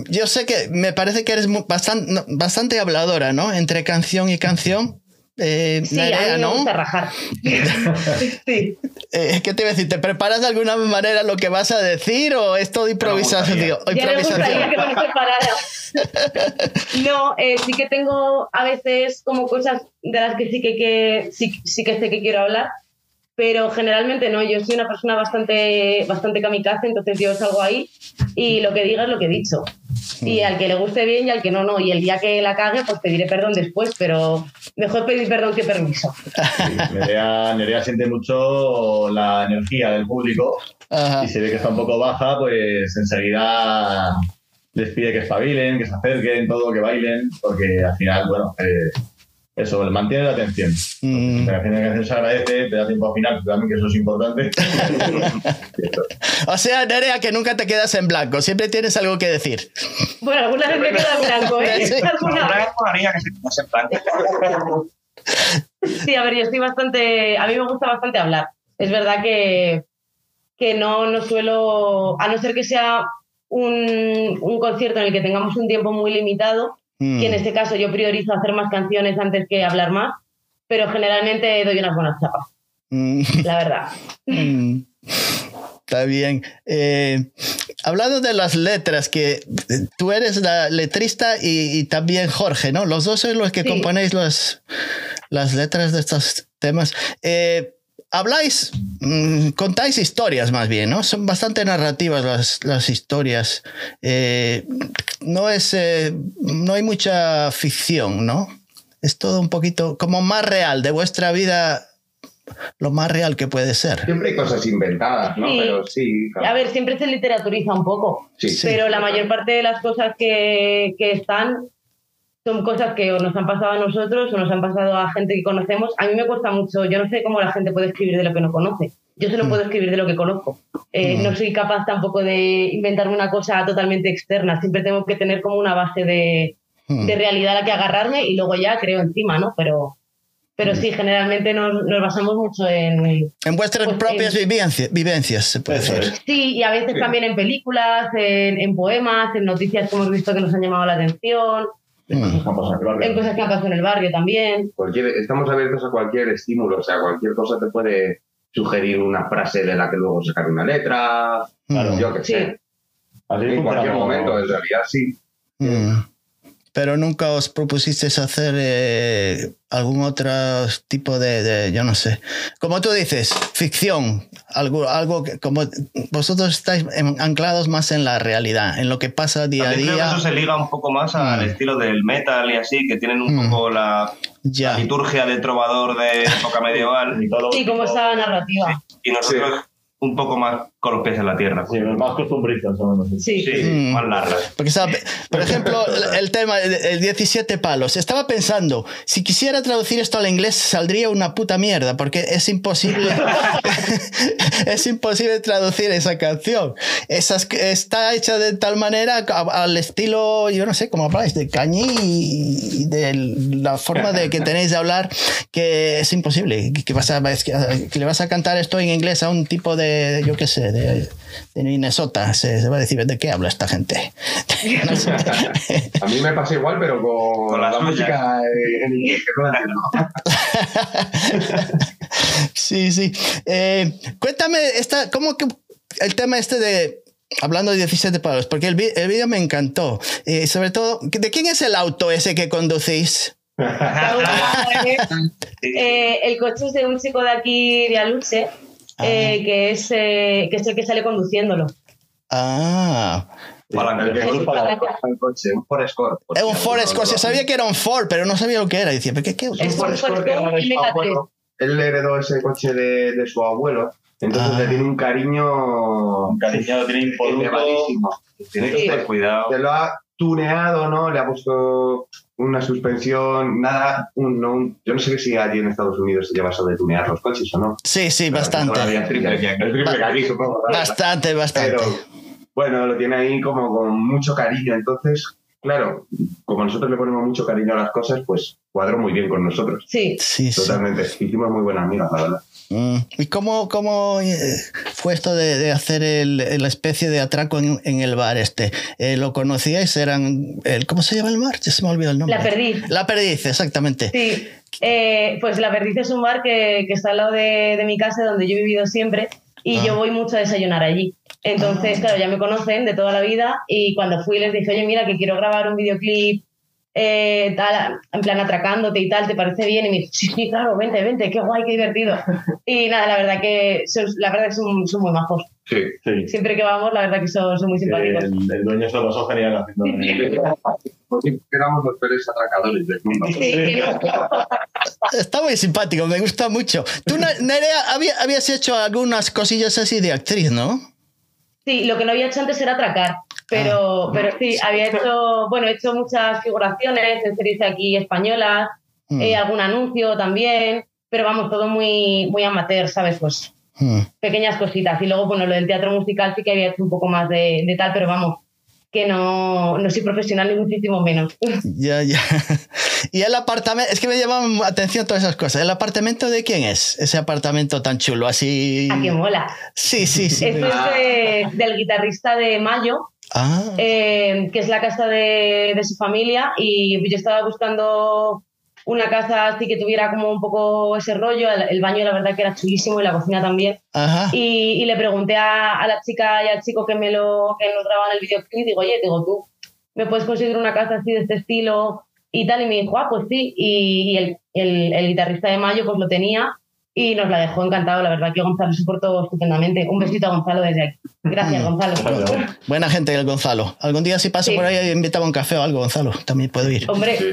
Yo sé que me parece que eres bastante, no, bastante habladora, ¿no? Entre canción y canción. Eh, Sí, Nerea, a mí me ¿no? gusta rajar. sí. Eh, ¿Qué te iba a decir? ¿Te preparas de alguna manera lo que vas a decir o es todo improvisación? gustaría. Digo, Ya me gustaría improvisación. que me preparara. No, eh, sí que tengo a veces como cosas de las que sí que, que- sí, sí que sé que quiero hablar, pero generalmente no. Yo soy una persona bastante, bastante kamikaze, entonces yo salgo ahí y lo que diga es lo que he dicho. Y al que le guste bien y al que no, no. Y el día que la cague, pues pediré perdón después, pero mejor pedir perdón que permiso. Sí, Nerea, Nerea siente mucho la energía del público Ajá. y se ve que está un poco baja, pues enseguida les pide que espabilen, que se acerquen, todo, que bailen, porque al final, bueno, eh, eso, mantiene la atención. Mm. La canción, la canción se agradece, te da tiempo al final, también que eso es importante. O sea, Nerea, que nunca te quedas en blanco, siempre tienes algo que decir. Bueno, alguna vez me queda en blanco, ¿eh? Sí. Alguna vez. Molaría que se quedase en blanco. Sí, a ver, yo estoy bastante. A mí me gusta bastante hablar. Es verdad que, que no, no suelo. A no ser que sea un, un concierto en el que tengamos un tiempo muy limitado, Mm. que en este caso yo priorizo hacer más canciones antes que hablar más, pero generalmente doy unas buenas chapas, Mm. la verdad. Mm. Está bien. Eh, hablando de las letras, que tú eres la letrista y, y también Jorge, ¿no? Los dos sois los que Sí. componéis los, las letras de estos temas. Eh, habláis, mm, contáis historias más bien, ¿no? Son bastante narrativas las, las historias. Eh, no es, eh, no hay mucha ficción, ¿no? Es todo un poquito como más real de vuestra vida, lo más real que puede ser. Siempre hay cosas inventadas, ¿no? Sí. Pero sí. claro. A ver, siempre se literaturiza un poco, Sí. Sí. pero la mayor parte de las cosas que, que están son cosas que o nos han pasado a nosotros o nos han pasado a gente que conocemos. A mí me cuesta mucho, yo no sé cómo la gente puede escribir de lo que no conoce. Yo solo puedo escribir de lo que conozco. Eh, Mm. No soy capaz tampoco de inventarme una cosa totalmente externa. Siempre tengo que tener como una base de, Mm. de realidad a la que agarrarme y luego ya creo encima, ¿no? Pero, pero sí, generalmente nos, nos basamos mucho en, En vuestras Pues, propias en- vivencias, vivencias, se puede decir. Sí, y a veces Sí. también en películas, en, en poemas, en noticias que hemos visto que nos han llamado la atención, Mm. En cosas que han pasado en el barrio también. Cualquier, estamos abiertos a cualquier estímulo, o sea, cualquier cosa te puede sugerir una frase de la que luego sacar una letra, Claro. yo qué Sí. sé. Así En cualquier momento, en realidad sí. Mm. Pero nunca os propusisteis hacer eh, algún otro tipo de, de, yo no sé, como tú dices, ficción, algo, algo que como vosotros estáis en- anclados más en la realidad, en lo que pasa día a También creo que día. eso se liga un poco más al Mm. estilo del metal y así, que tienen un Mm. poco la, Ya. la liturgia del trovador de época medieval Mitológico. Sí, como esa narrativa. y nosotros un poco más con los pies en la tierra. Sí, los más costumbristas nosotros. Sí. Sí, Mm. más largas. Porque, sabe, por ejemplo, el, tema, el, el 17 palos. Estaba pensando, si quisiera traducir esto al inglés, saldría una puta mierda, porque es imposible. es imposible traducir esa canción. Esas, está hecha de tal manera al estilo, yo no sé cómo habláis, de cañí y de la forma de que tenéis de hablar, que es imposible. Que, vas a, que le vas a cantar esto en inglés a un tipo de, yo qué sé, de, de Minnesota. Se, se va a decir, ¿de qué habla esta gente? No sé. A mí me pasa igual, pero con, Con la la, música en inglés. Sí, sí. Eh, cuéntame, esta, ¿cómo que el tema este de... Hablando de 17 palos, porque el, el vídeo me encantó. Eh, sobre todo, ¿de quién es el auto ese que conducís? Eh, el coche es de un chico de aquí, de Aluche, eh, que, es, eh, que es el que sale conduciéndolo. Ah, Para El para- el coche, un Ford Escort. es un Ford Escort. Se sabía que era un Ford, pero no sabía lo que era. Decía, ¿pero qué, qué auto? Es Un Ford Escort que era Escort de su Mega abuelo. Él heredó ese coche de, de su abuelo, entonces Ah. le tiene un cariño Un cariño lo tiene impoluto. Tiene que tener cuidado. Se lo ha tuneado, ¿no? Le ha puesto una suspensión, nada, un, no, un- yo no sé si allí en Estados Unidos se lleva eso de tunear los coches o no. Sí, sí, bastante. Bastante, bastante. Pero bueno, lo tiene ahí como con mucho cariño. Entonces, claro, como nosotros le ponemos mucho cariño a las cosas, pues cuadró muy bien con nosotros. Sí. Sí, sí. Totalmente. Hicimos muy buenas amigas, la verdad. Mm. ¿Y cómo, cómo eh, fue esto de, de hacer el, la especie de atraco en, en el bar este? Eh, ¿Lo conocíais? Eran, el, ¿Cómo se llama el bar? Ya se me ha olvidado el nombre. La Perdiz. La Perdiz, exactamente. Sí, eh, pues La Perdiz es un bar que, que está al lado de, de mi casa, donde yo he vivido siempre, y Ah. yo voy mucho a desayunar allí. Entonces, claro, ya me conocen de toda la vida, y cuando fui les dije, oye, mira, que quiero grabar un videoclip, eh, tal, en plan atracándote y tal, ¿te parece bien? Y me dijo, sí, sí, claro, vente, vente, qué guay, qué divertido. Y nada, la verdad que son, la verdad que son, son muy majos. Sí. Sí. Siempre que vamos, la verdad que son, son muy simpáticos. El, el dueño se lo pasó genial haciendo. Éramos los peores atracadores del mundo. Sí, que no- Está muy simpático, me gusta mucho. Tú, Nerea, había- habías hecho algunas cosillas así de actriz, ¿no? Sí, lo que no había hecho antes era atracar, pero, pero sí, había hecho, bueno, he hecho muchas figuraciones en series aquí españolas, Mm. eh, algún anuncio también, pero vamos, todo muy, muy amateur, ¿sabes? Pues Mm. pequeñas cositas. Y luego, bueno, lo del teatro musical sí que había hecho un poco más de, de tal, pero vamos, que no, no soy profesional ni muchísimo menos. Ya, ya. Y el apartamento, es que me llaman atención todas esas cosas. ¿El apartamento de quién es? Ese apartamento tan chulo, así. ¿A qué mola? Sí, sí, sí. Esto es de- del guitarrista de Mayo, Ah, eh, que es la casa de, de su familia y yo estaba buscando una casa así que tuviera como un poco ese rollo, el, el baño la verdad que era chulísimo y la cocina también. Ajá. y, y le pregunté a, a la chica y al chico que me lo que nos graban el videoclip digo oye digo tú me puedes conseguir una casa así de este estilo y tal y me dijo ah pues sí y, y el, el, el guitarrista de Mayo pues lo tenía y nos la dejó encantado la verdad que Gonzalo se portó estupendamente un besito a Gonzalo desde aquí gracias Gonzalo Buena gente el Gonzalo. Algún día si paso Sí. por ahí invitaba un café o algo, Gonzalo. También puedo ir. hombre Sí.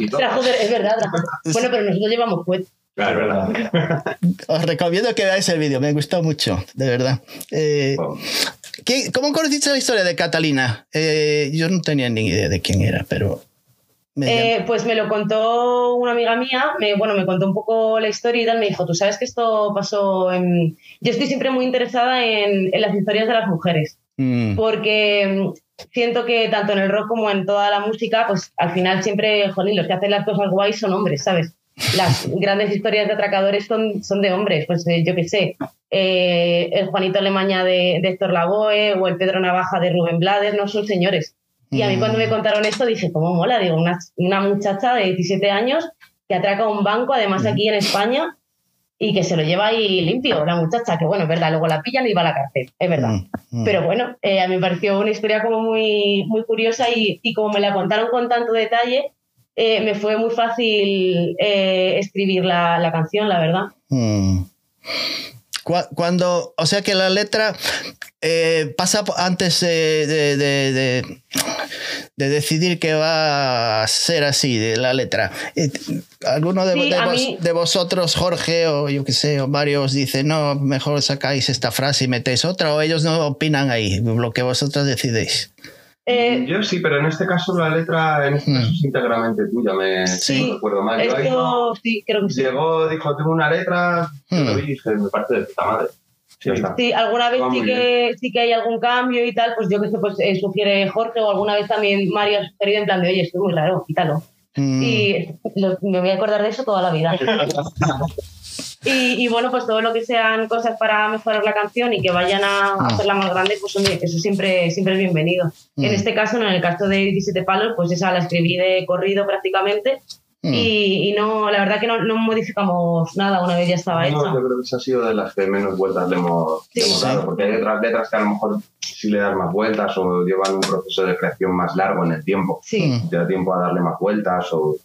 Es verdad, trajo. Bueno, pero nosotros llevamos pues. Claro, es verdad. Os recomiendo que veáis el vídeo, me gustó mucho, de verdad. Eh, ¿qué- ¿Cómo conociste la historia de Catalina? Eh, yo no tenía ni idea de quién era, pero... Eh, pues me lo contó una amiga mía, me, bueno, me contó un poco la historia y tal, me dijo, tú sabes que esto pasó en... Yo estoy siempre muy interesada en, en las historias de las mujeres, Mm, porque mm, siento que tanto en el rock como en toda la música, pues al final siempre, jolín, los que hacen las cosas guays son hombres, ¿sabes? Las grandes historias de atracadores son, son de hombres, pues eh, yo qué sé, eh, el Juanito Alemaña de, de Héctor Lavoe o el Pedro Navaja de Rubén Blades, no son señores. Y a mí Mm. cuando me contaron esto dije, ¿cómo mola? Digo, una, una muchacha de 17 años que atraca un banco, además aquí en España, y que se lo lleva ahí limpio, la muchacha, que bueno, es verdad, luego la pillan y va a la cárcel, es verdad. mm, mm. Pero bueno, eh, a mí me pareció una historia como muy, muy curiosa y, y como me la contaron con tanto detalle, eh, me fue muy fácil eh, escribir la, la canción, la verdad. Mm. Cu- Cuando, o sea que la letra eh, pasa antes de, de- de- de- de decidir que va a ser así, de la letra. ¿Alguno de, Sí, de a vos- mí- de vosotros, Jorge o yo qué sé, o varios, dice, no, mejor sacáis esta frase y metéis otra, o ellos no opinan ahí, lo que vosotros decidéis? Eh, Yo sí, pero en este caso la letra en este caso es íntegramente tuya, me Sí. no recuerdo mal. Yo ahí esto sí, creo que sí. llegó, dijo, tengo una letra, Mm. lo vi y dije, me parece de puta madre. Sí, alguna vez sí que, sí que hay algún cambio y tal, pues yo que sé, pues eh, sugiere Jorge o alguna vez también Mario ha sugerido en plan de, oye, esto es muy raro, quítalo. Mm. Y lo- me voy a acordar de eso toda la vida. Y, y bueno, pues todo lo que sean cosas para mejorar la canción y que vayan a Mm. hacerla más grande, pues hombre, eso siempre, siempre es bienvenido. Mm. En este caso, no, en el caso de 17 palos, pues esa la escribí de corrido prácticamente Mm. y, y no, la verdad que no, no modificamos nada una vez ya estaba No, hecha. yo creo que esa ha sido de las que menos vueltas le hemos, le Sí. hemos dado, porque hay otras letras que a lo mejor sí le das más vueltas o llevan un proceso de creación más largo en el tiempo. Sí, Mm. Te da tiempo a darle más vueltas o...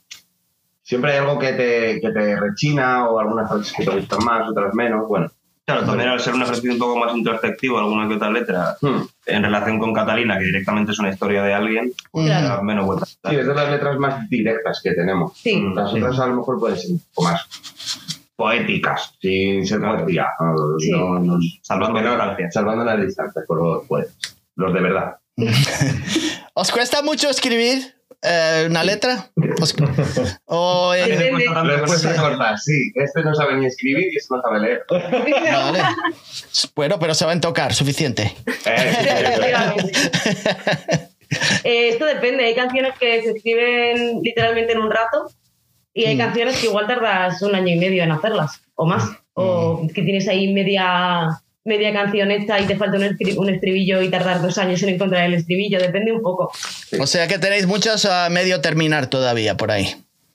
Siempre hay algo que te, que te rechina o algunas frases que te gustan más, otras menos. Bueno, Claro, también al ser un ejercicio un poco más introspectivo, alguna que otra letra, hmm. en relación con Catalina, que directamente es una historia de alguien, pues Claro. da menos vueltas. sí, es de las letras más directas que tenemos. sí. Las otras a lo mejor pueden ser un poco más poéticas, sin ser poesía. No, Sí. no- no- Salvando no- la distancia. Salvando las distancias, por los poetas. Los de verdad. ¿Os cuesta mucho escribir eh, una letra? ¿Os- o, eh, conseguir- corta, sí. Este no sabe ni escribir y este no sabe leer. vale. Bueno, pero saben tocar, suficiente. Eh. Eh, esto depende, hay canciones que se escriben literalmente en un rato y hay Mm. canciones que igual tardas un año y medio en hacerlas o más. O que tienes ahí media, media canción hecha y te falta un, estri- un estribillo y tardar dos años en encontrar el estribillo, depende un poco. O sea que tenéis muchos a medio terminar todavía por ahí.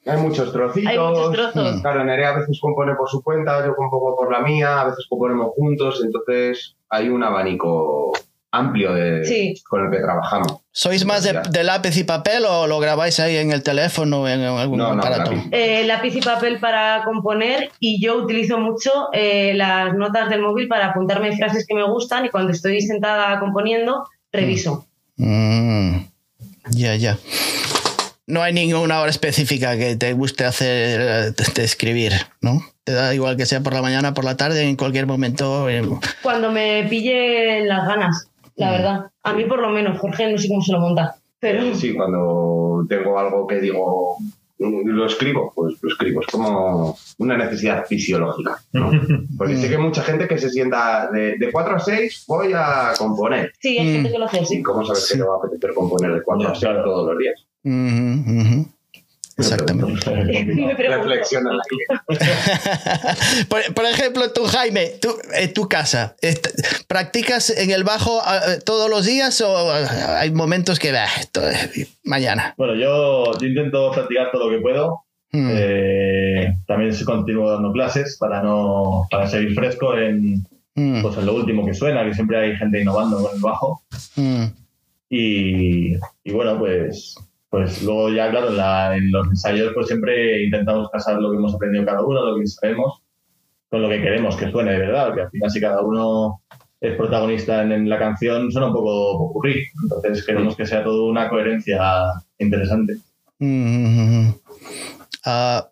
Hay muchos trocitos. Hay muchos trozos. Claro, Nerea a veces compone por su cuenta, yo compongo por la mía, a veces componemos juntos, entonces hay un abanico amplio de, Sí. con el que trabajamos. ¿Sois más de, lápiz y papel o lo grabáis ahí en el teléfono o en algún No, no, aparato? lápiz. Eh, lápiz y papel para componer y yo utilizo mucho eh, las notas del móvil para apuntarme frases que me gustan y cuando estoy sentada componiendo, reviso. Mm, ya, ya. No hay ninguna hora específica que te guste hacer, eh, de, de escribir, ¿no? Te da igual que sea por la mañana, por la tarde, en cualquier momento. eh, Cuando me pille las ganas, la Mm. verdad. A mí por lo menos, Jorge no sé cómo se lo monta. Pero Sí, cuando tengo algo que digo, mm, lo escribo, pues lo escribo. Es como una necesidad fisiológica. ¿no? Porque sé que hay mucha gente que se sienta de, de 4 a 6, voy a componer. sí, hay Mm. gente que lo hace así. ¿Y cómo sabes que te va a apetecer componer de 4 a Ya, 6 claro. todos los días? Exactamente. Me pregunto. Reflexiona la por, por ejemplo, tú, Jaime, tú, en tu casa, ¿practicas en el bajo eh, todos los días o eh, hay momentos que, bah, esto es mañana? Bueno, yo, yo intento practicar todo lo que puedo. Mm, Eh, también continúo dando clases para no para seguir fresco en, mm, pues, en lo último que suena, que siempre hay gente innovando con el bajo. mm. Y, y bueno, pues, pues luego ya, claro, en, la- en los ensayos pues siempre intentamos casar lo que hemos aprendido cada uno, lo que sabemos, con lo que queremos que suene de verdad, porque al final si cada uno es protagonista en, en la canción suena un poco popurrí. Entonces queremos que sea todo una coherencia interesante. Mm, A,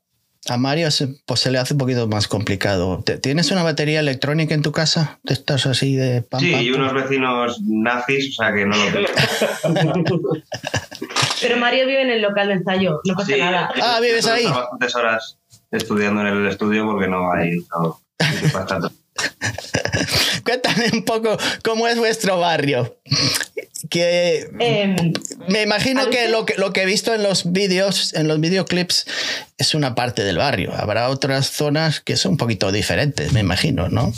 a Mario se, pues se le hace un poquito más complicado. ¿Te- ¿Tienes una batería electrónica en tu casa? ¿Te estás así de pam, Sí, pam, y unos vecinos nazis, o sea que no lo tengo. Pero Mario vive en el local de ensayo, no pasa Sí, nada. Ah, ¿vives ahí? bastantes horas estudiando en el estudio porque no hay no, estar. Cuéntame un poco cómo es vuestro barrio. Que Em, me imagino que Aluche- lo, que lo que he visto en los vídeos, en los videoclips, es una parte del barrio. Habrá otras zonas que son un poquito diferentes, me imagino, ¿no?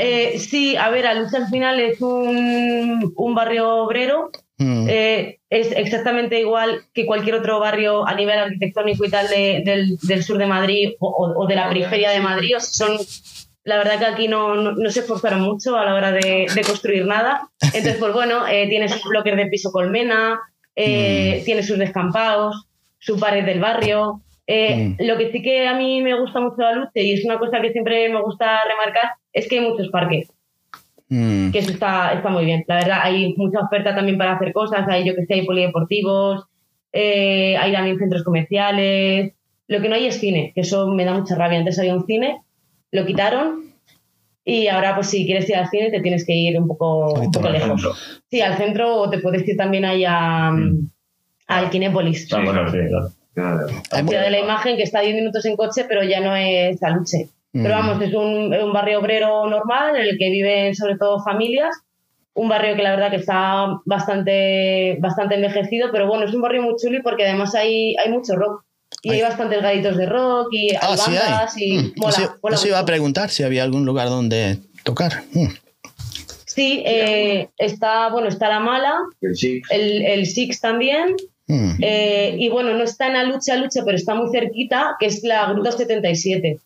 Eh, sí, a ver, Aluche al final es un, un barrio obrero Mm, Eh, es exactamente igual que cualquier otro barrio a nivel arquitectónico y tal de- del, del sur de Madrid o, o- o de la periferia de Madrid. O sea, son, la verdad que aquí no, no, no se esforzaron mucho a la hora de, de construir nada. Entonces, pues bueno, eh, tiene sus bloques de piso colmena, eh, tiene sus descampados, su pared del barrio. Eh, Lo que sí que a mí me gusta mucho de Aluche y es una cosa que siempre me gusta remarcar es que hay muchos parques mm, que eso está, está muy bien. La verdad, hay mucha oferta también para hacer cosas. Hay, yo que sé, hay polideportivos, eh, hay también centros comerciales. Lo que no hay es cine, que eso me da mucha rabia. Antes había un cine, lo quitaron y ahora, pues si quieres ir al cine, te tienes que ir un poco, un poco lejos. Sí, al centro o te puedes ir también ahí a, Mm. al Kinépolis. Ah, bueno, sí, claro. Hay de la imagen que está a 10 minutos en coche, pero ya no es Aluche. Pero mm, vamos, es un, un barrio obrero normal en el que viven sobre todo familias. Un barrio que la verdad que está bastante, bastante envejecido, pero bueno, es un barrio muy chulo porque además hay, hay mucho rock. Y hay, Hay- bastantes gaditos de rock y hay Ah, sí bandas hay. y Mm, mola, eso, mola eso iba a preguntar si había algún lugar donde tocar. Mm, Sí, eh, está, bueno, está La Mala, El sí. el, el Six también, mm. eh, y bueno, no está en Aluche, Aluche, pero está muy cerquita, que es la Gruta 77,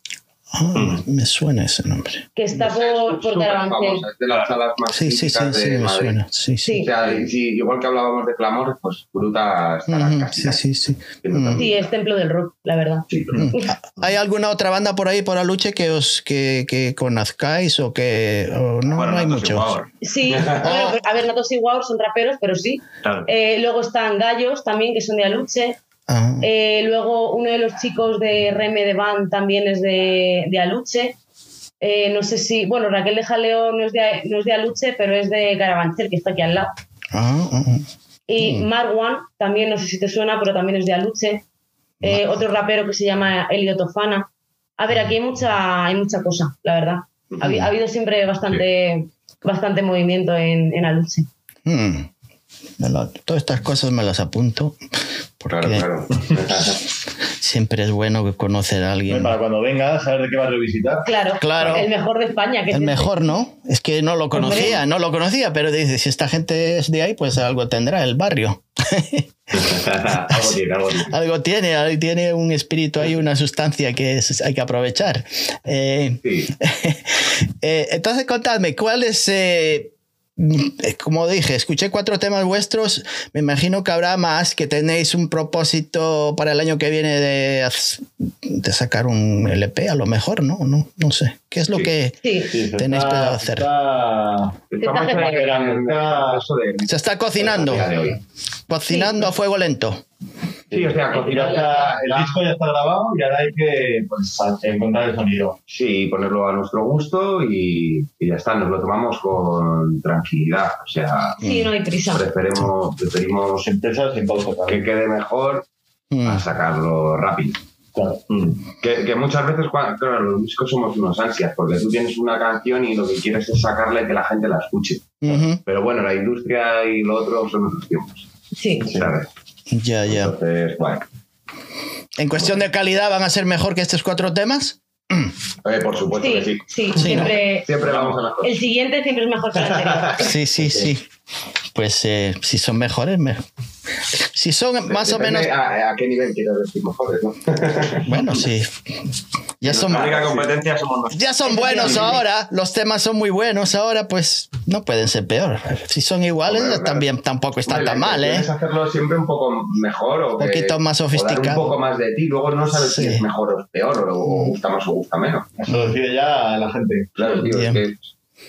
Ah, me suena ese nombre. que está por, por famosa, es de las salas más Sí, sí, sí, sí, de me Madrid. suena. Sí, sí. O sea, si- igual que hablábamos de Clamor, pues Bruta estará Ujú, casi. sí, sí, sí. Mm. Sí, es templo del rock, la verdad. Sí, Mm. ¿Hay alguna otra banda por ahí, por Aluche, que os que, que conozcáis o que o no, Bueno, no hay muchos? Sí, bueno, pues, a ver, Natos y Wow son raperos, pero sí. claro. Eh, luego están Gallos también, que son de Aluche. Ah, Eh, luego uno de los chicos de Reme de Band también es de, de Aluche. Eh, no sé si, bueno, Raquel de Jaleo no es de, no es de Aluche, pero es de Carabanchel, que está aquí al lado. ah, ah, ah. Y Marwan, también no sé si te suena, pero también es de Aluche. Eh, otro rapero que se llama Elio Tofana. A ver, aquí hay mucha, hay mucha cosa, la verdad. Ha, habi- ha habido siempre bastante, bastante movimiento en, en Aluche. Mm. Lo- todas estas cosas me las apunto. Claro, Porque claro. siempre es bueno conocer a alguien. Para cuando vengas, saber de qué vas a revisitar. Claro, Claro. el mejor de España. Que es El este. mejor, ¿no? Es que no lo conocía, no lo conocía, pero dice, si esta gente es de ahí, pues algo tendrá el barrio. algo tiene, algo tiene. Algo tiene, un espíritu ahí, una sustancia que es- hay que aprovechar. Eh, Sí. eh, entonces, contadme, ¿cuál es, eh, como dije, escuché cuatro temas vuestros. Me imagino que habrá más, que tenéis un propósito para el año que viene de, de sacar un LP, a lo mejor, ¿no? No, no sé. ¿Qué es lo Sí. que Sí. Tenéis pensado hacer. está- Está se está cocinando? Cocinando a fuego lento. Sí, o sea, Ya cocinar está- el disco ya está grabado y ahora hay que pues, encontrar el sonido. Sí, ponerlo a nuestro gusto y, y ya está, nos lo tomamos con tranquilidad. O sea, Sí, no hay prisa. preferimos, preferimos prisa, sin pausa que quede mejor Mm. a sacarlo rápido. Claro. Que, que muchas veces, claro, los músicos somos unos ansias, porque tú tienes una canción y lo que quieres es sacarla y que la gente la escuche. Pero bueno, la industria y lo otro son otros tiempos, Sí. ¿sabes? Ya, ya. Entonces, bueno, En cuestión de calidad, ¿van a ser mejor que estos cuatro temas? eh, por supuesto Sí, que sí. sí, Sí, siempre. Siempre vamos a las cosas. El siguiente siempre es mejor que el anterior. Sí, sí, sí. Pues eh, si son mejores, me- si son más o menos. A, a qué nivel quieres decir mejores, ¿no? Bueno, sí. Ya son, única competencia somos nosotros. ya son buenos ahora, los temas son muy buenos ahora, pues no pueden ser peor. Si son iguales, Hombre, claro. también tampoco están Hombre, tan mal, ¿eh? Hacerlo siempre un poco mejor o Un que- poquito más dar sofisticado. un poco más de ti, luego no sabes Sí. si es mejor o peor o, gusta más o gusta menos. Eso decide ya la gente. Claro, tío, Bien. es que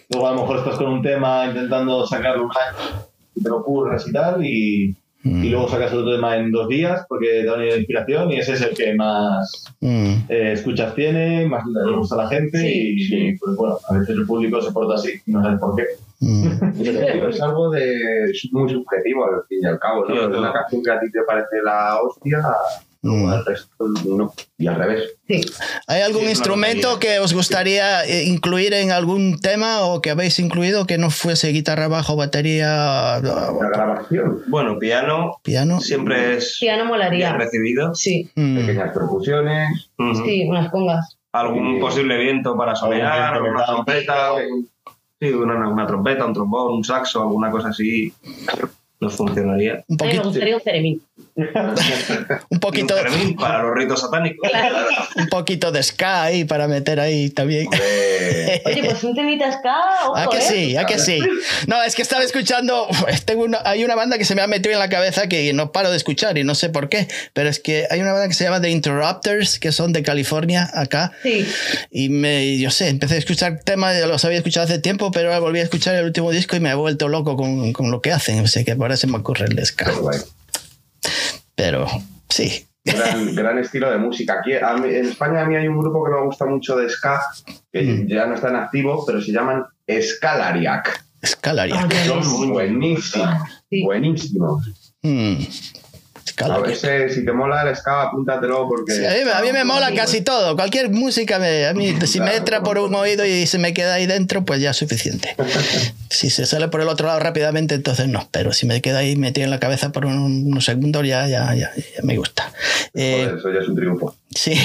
Luego a lo mejor estás con un tema intentando sacarlo un año y te lo ocurres y tal, y, Mm. y luego sacas otro tema en dos días porque te da una inspiración y ese es el que más Mm. eh, escuchas tiene, más le gusta a la gente Sí, y, sí. y, pues bueno, a veces el público se porta así, no sabes por qué. Mm. pero es algo de es muy subjetivo al fin y al cabo, ¿no? Sí, una canción que a ti te parece la hostia, Mm. al resto no. Y al revés. Sí. ¿Hay algún Sí, instrumento que os gustaría eh, incluir en algún tema o que habéis incluido que no fuese guitarra, bajo, batería, La grabación, Bueno, piano piano? siempre es Piano bien molaría. recibido. Sí, Mm. pequeñas percusiones, sí, unas congas. Algún Sí. posible viento para solear, una trompeta, un- sí, una, una trompeta, un trombón, un saxo, alguna cosa así, nos funcionaría. Un A mí me gustaría un ceremín. un poquito, Y un Fermín para los ritos satánicos. un poquito de ska ahí para meter ahí también. Oye, pues un temita ska, ojo, ¿A que ¿eh? sí? ¿A que sí? No, es que estaba escuchando. Tengo una, hay una banda que se me ha metido en la cabeza que no paro de escuchar y no sé por qué, pero es que hay una banda que se llama The Interrupters, que son de California, acá. Sí, Y me, yo sé, empecé a escuchar temas, ya los había escuchado hace tiempo, pero ahora volví a escuchar el último disco y me he vuelto loco con, con lo que hacen. O sea que por eso me ocurre el ska. Pero sí. Gran, gran estilo de música. Aquí a mí- en España a mí hay un grupo que me gusta mucho de ska, que Mm. ya no está en activo, pero se llaman Scalariac. Scalaria. Ah, Son buenísimos, Sí. buenísimos. Mm. A veces, si te mola el ska, apúntatelo porque... Sí, a, mí, a mí me mola casi todo. Cualquier música, me, a mí, si me entra por un oído y se me queda ahí dentro, pues ya es suficiente. Si se sale por el otro lado rápidamente, entonces no. Pero si me queda ahí metido en la cabeza por un- unos segundos, ya, ya, ya, ya me gusta. Eh, eso ya es un triunfo. sí.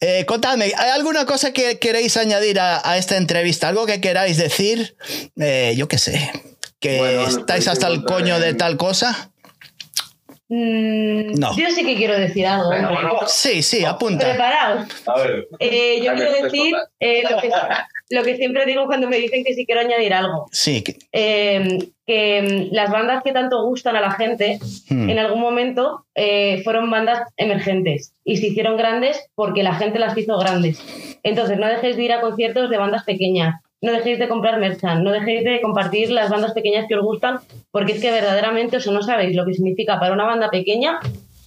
Eh, contadme, ¿hay alguna cosa que queréis añadir a, a esta entrevista? ¿Algo que queráis decir? Eh, yo qué sé. ¿Que Bueno, estáis hasta el coño de tal cosa? Mm, No. Yo sí que quiero decir algo. Bueno. Sí, sí, apunta. Preparaos. A ver, Eh, yo quiero decir eh, lo, que, lo que siempre digo cuando me dicen que sí quiero añadir algo. Sí. que- Eh, que mm, las bandas que tanto gustan a la gente, hmm. en algún momento eh, fueron bandas emergentes y se hicieron grandes porque la gente las hizo grandes. Entonces, no dejéis de ir a conciertos de bandas pequeñas, no dejéis de comprar merchan, no dejéis de compartir las bandas pequeñas que os gustan, porque es que verdaderamente eso no sabéis lo que significa para una banda pequeña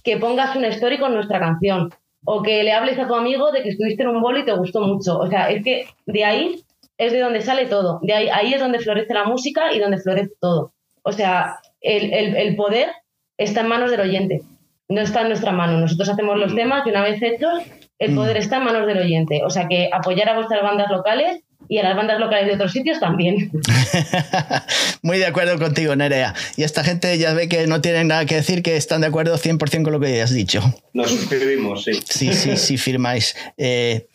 que pongas una story con nuestra canción o que le hables a tu amigo de que estuviste en un bolo y te gustó mucho. O sea, es que de ahí es de donde sale todo. De ahí, ahí es donde florece la música y donde florece todo. O sea, el, el- el poder está en manos del oyente, no está en nuestra mano. Nosotros hacemos los temas y una vez hechos, el poder está en manos del oyente. O sea que apoyar a vuestras bandas locales y a las bandas locales de otros sitios también. Muy de acuerdo contigo, Nerea. Y esta gente ya ve que no tienen nada que decir, que están de acuerdo 100% con lo que has dicho. Nos suscribimos, sí. Sí, sí, sí, firmáis. Eh,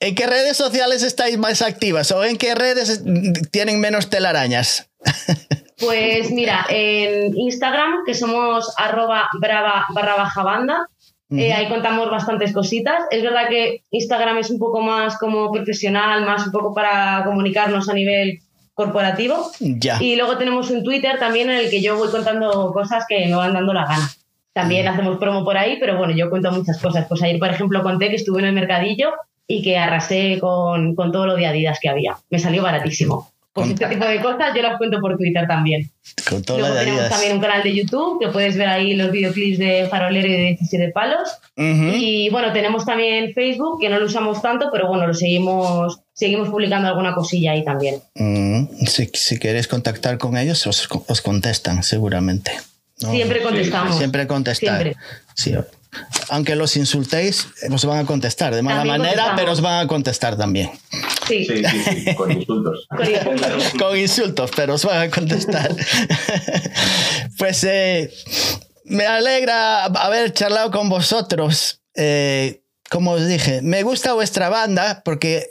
¿En qué redes sociales estáis más activas o en qué redes tienen menos telarañas? Pues mira, en Instagram, que somos arroba brava barra baja banda, eh, ahí contamos bastantes cositas. Es verdad que Instagram es un poco más como profesional, más un poco para comunicarnos a nivel corporativo. Ya. Y luego tenemos un Twitter también en el que yo voy contando cosas que me van dando la gana. También hacemos promo por ahí, pero bueno, yo cuento muchas cosas. Pues ayer, por ejemplo, conté que estuve en el mercadillo y que arrasé con, con todo lo de Adidas que había. Me salió baratísimo. Pues este tipo de cosas yo las cuento por Twitter también. Con Luego tenemos también un canal de YouTube que puedes ver ahí los videoclips de Farolero y de 17 palos. Y bueno, tenemos también Facebook, que no lo usamos tanto, pero bueno, lo seguimos, seguimos publicando alguna cosilla ahí también. Mm, si, si queréis contactar con ellos, os, os contestan seguramente. ¿no? Siempre contestamos. Siempre contestar. Siempre. Sí. Aunque los insultéis, os van a contestar de mala También manera, pero os van a contestar también. Sí. Sí, sí, sí, con insultos. Con insultos. Pero os van a contestar. pues eh, me alegra haber charlado con vosotros. Eh, como os dije, me gusta vuestra banda porque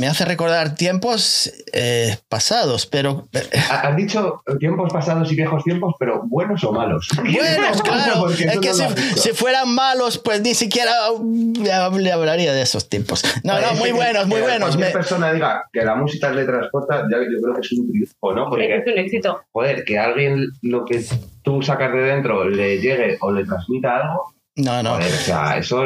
me hace recordar tiempos eh, pasados, pero eh, Ha- Has dicho tiempos pasados y viejos tiempos, pero buenos o malos. Buenos, claro. Es que no si, fueran malos, pues ni siquiera le le hablaría de esos tiempos. No, no, muy que- buenos, muy que buenos. Cualquier Me- persona diga que la música le transporta, ya yo creo que es un triunfo, ¿no? Porque, Es un éxito. joder, que a alguien lo que tú sacas de dentro le llegue o le transmita algo, No, no. joder, o sea, eso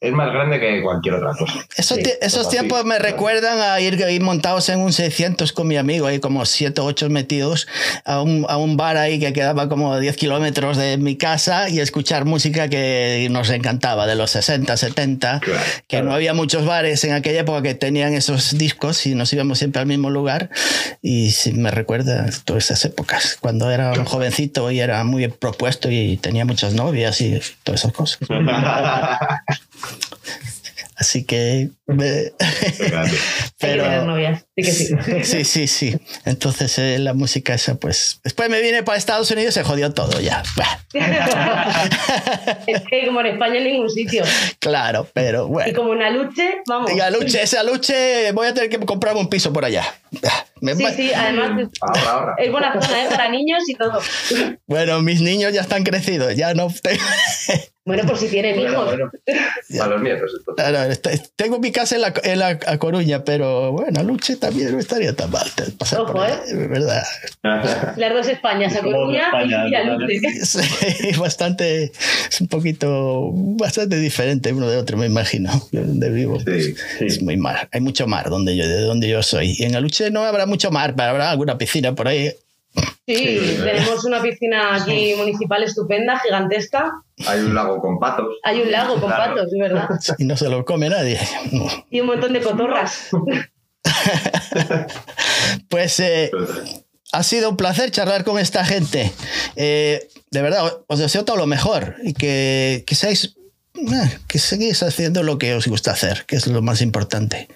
es más grande que cualquier otra cosa. Esos, Sí, esos tiempos así, me claro. recuerdan a ir, ir montados en un 600 con mi amigo, ahí como 7 o 8 metidos a un, a un bar ahí que quedaba como a 10 kilómetros de mi casa y escuchar música que nos encantaba, de los 60, 70, Claro, que claro. no había muchos bares en aquella época que tenían esos discos y nos íbamos siempre al mismo lugar y sí, me recuerda todas esas épocas, cuando era un jovencito y era muy propuesto y tenía muchas novias y todas esas cosas. Así que... me- novias. Sí que sí. Sí, sí, sí. Entonces eh, la música esa, pues... Después me vine para Estados Unidos y se jodió todo ya. Es que como en España en ningún sitio. claro, pero Y bueno. como una luche, vamos. Y a Luche, esa Luche, voy a tener que comprarme un piso por allá. Me- Sí, sí, además Ahora, ahora. es buena zona ¿eh? para niños y todo. Bueno, mis niños ya están crecidos, ya no tengo... Bueno, por si tienen Bueno, hijos. bueno. A los nietos, entonces. Tengo mi casa en la, en la a Coruña, pero bueno, Luche también no estaría tan mal te- pasar por Ojo, ahí, ¿eh? ¿verdad? Las dos Españas, a Coruña España, y a. Luche. Sí, bastante, es un poquito, bastante diferente uno de otro, me imagino, donde vivo. Sí. Es muy mar, hay mucho mar donde yo, de donde yo soy. Y en Aluche no habrá mucho mar, pero habrá alguna piscina por ahí. Sí, tenemos una piscina aquí municipal estupenda, gigantesca. Hay un lago con patos. Hay un lago con Claro. patos, es verdad. Y no se lo come nadie. Y un montón de cotorras. Pues eh, ha sido un placer charlar con esta gente. Eh, de verdad, os deseo todo lo mejor y que, que seáis. eh, Que seguís haciendo lo que os gusta hacer, que es lo más importante.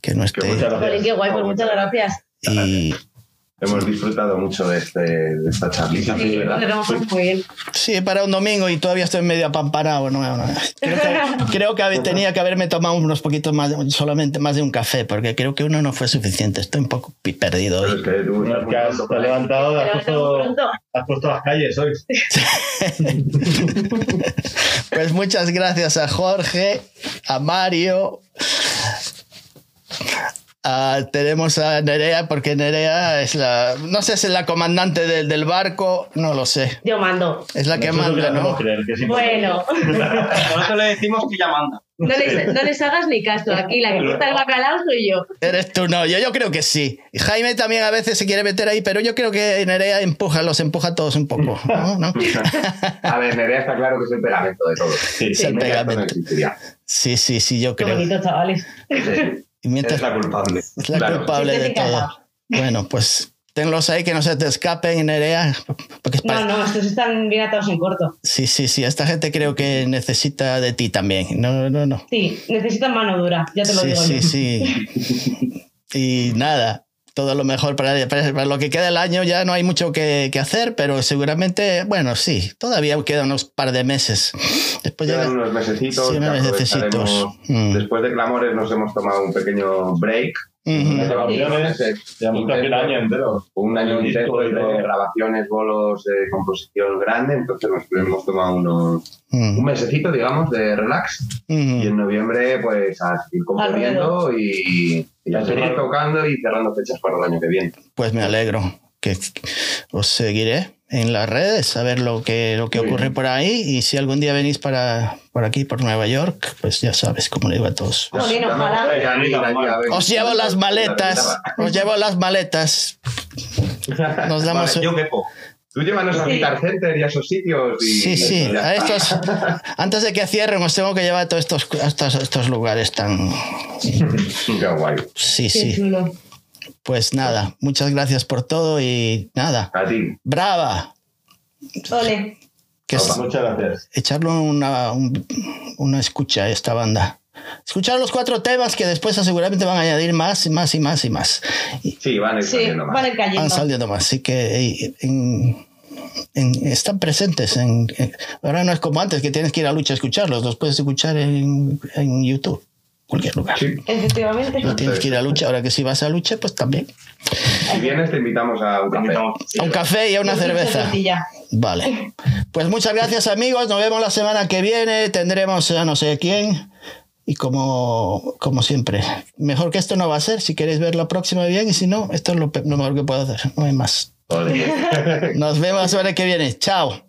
Que no esté. muchas Jolín, qué guay, pues muchas gracias. Y Hemos disfrutado mucho de, este, de esta charlita, Sí, para un domingo y todavía estoy medio apamparado. No, no. Creo, que, creo que tenía que haberme tomado unos poquitos más, solamente más de un café, porque creo que uno no fue suficiente. Estoy un poco perdido Pero hoy. es que tú has, te has por ahí. levantado, has puesto, has puesto las calles hoy. Pues muchas gracias a Jorge, a Mario. A- tenemos a Nerea, porque Nerea es la. No sé si es la comandante del, del barco, no lo sé. Yo mando. Es la que Nosotros manda, ¿no? creer que. Bueno, Nosotros le decimos que ya manda. no les, no les hagas ni caso. Aquí la que corta el bacalao soy yo. Eres tú, no. Yo, yo creo que sí. Jaime también a veces se quiere meter ahí, pero yo creo que Nerea empuja, los empuja a todos un poco. ¿no? ¿No? A ver, Nerea está claro que es el pegamento de todo. Sí, Es el pegamento. Sí, sí, sí, yo Qué creo. bonito, chavales. Sí, Y mientras Es la culpable. es la Claro. culpable de todo. Bueno, pues tenlos ahí que no se te escapen, Nerea. Porque No, no, estos están bien atados en corto. Sí, sí, sí. Esta gente creo que necesita de ti también. No, no, no. Sí, necesitan mano dura, ya te lo Sí, digo sí, yo. sí. Y nada, todo lo mejor para, para- para lo que queda el año. Ya no hay mucho que, que hacer, pero seguramente, bueno, sí, todavía quedan unos par de meses. Después Quedan unos mesecitos. Sí, unos mesecitos. Mm. Después de Clamores nos hemos tomado un pequeño break un año entero. un año Un disco entero y todo. de grabaciones, bolos de composición grande, entonces nos hemos tomado unos, Ujú. un mesecito, digamos, de relax y en noviembre pues a seguir componiendo y, y a seguir tocando y cerrando fechas para el año que viene. Pues me alegro que os seguiré en las redes a ver lo que, lo que Muy ocurre bien. por ahí y si algún día venís para por aquí, por Nueva York, pues ya sabes cómo le digo a todos. Ya. Os llevo las maletas, os llevo las maletas. Nos damos... Vale, yo quepo. Tú llévanos a. Guitar Center y a esos sitios. Y, Sí, sí, a estos, antes de que cierren os tengo que llevar a todos estos, a estos, estos lugares tan... Qué guay. Sí, Qué sí. chulo. Pues nada, muchas gracias por todo y nada. A ti. Brava. Ole. Que es Muchas gracias. echarle una, un- una escucha a esta banda. Escuchar los cuatro temas que después seguramente van a añadir más y más y más y más. Y Sí, van a ir Sí, saliendo más. van a ir cayendo. van saliendo más. Así que en- en- están presentes. En, en- ahora no es como antes que tienes que ir a lucha a escucharlos. Los puedes escuchar en, en YouTube, cualquier lugar. Sí. Efectivamente. No tienes que ir a lucha. Ahora que si vas a lucha, pues también. Si vienes, te invitamos a un café. A un café y a una cerveza. Vale. Pues muchas gracias amigos. Nos vemos la semana que viene. Tendremos a no sé quién. Y como, como siempre, mejor que esto no va a ser. Si queréis ver la próxima bien y si no, esto es lo, lo mejor que puedo hacer. No hay más. Nos vemos la semana que viene. Chao.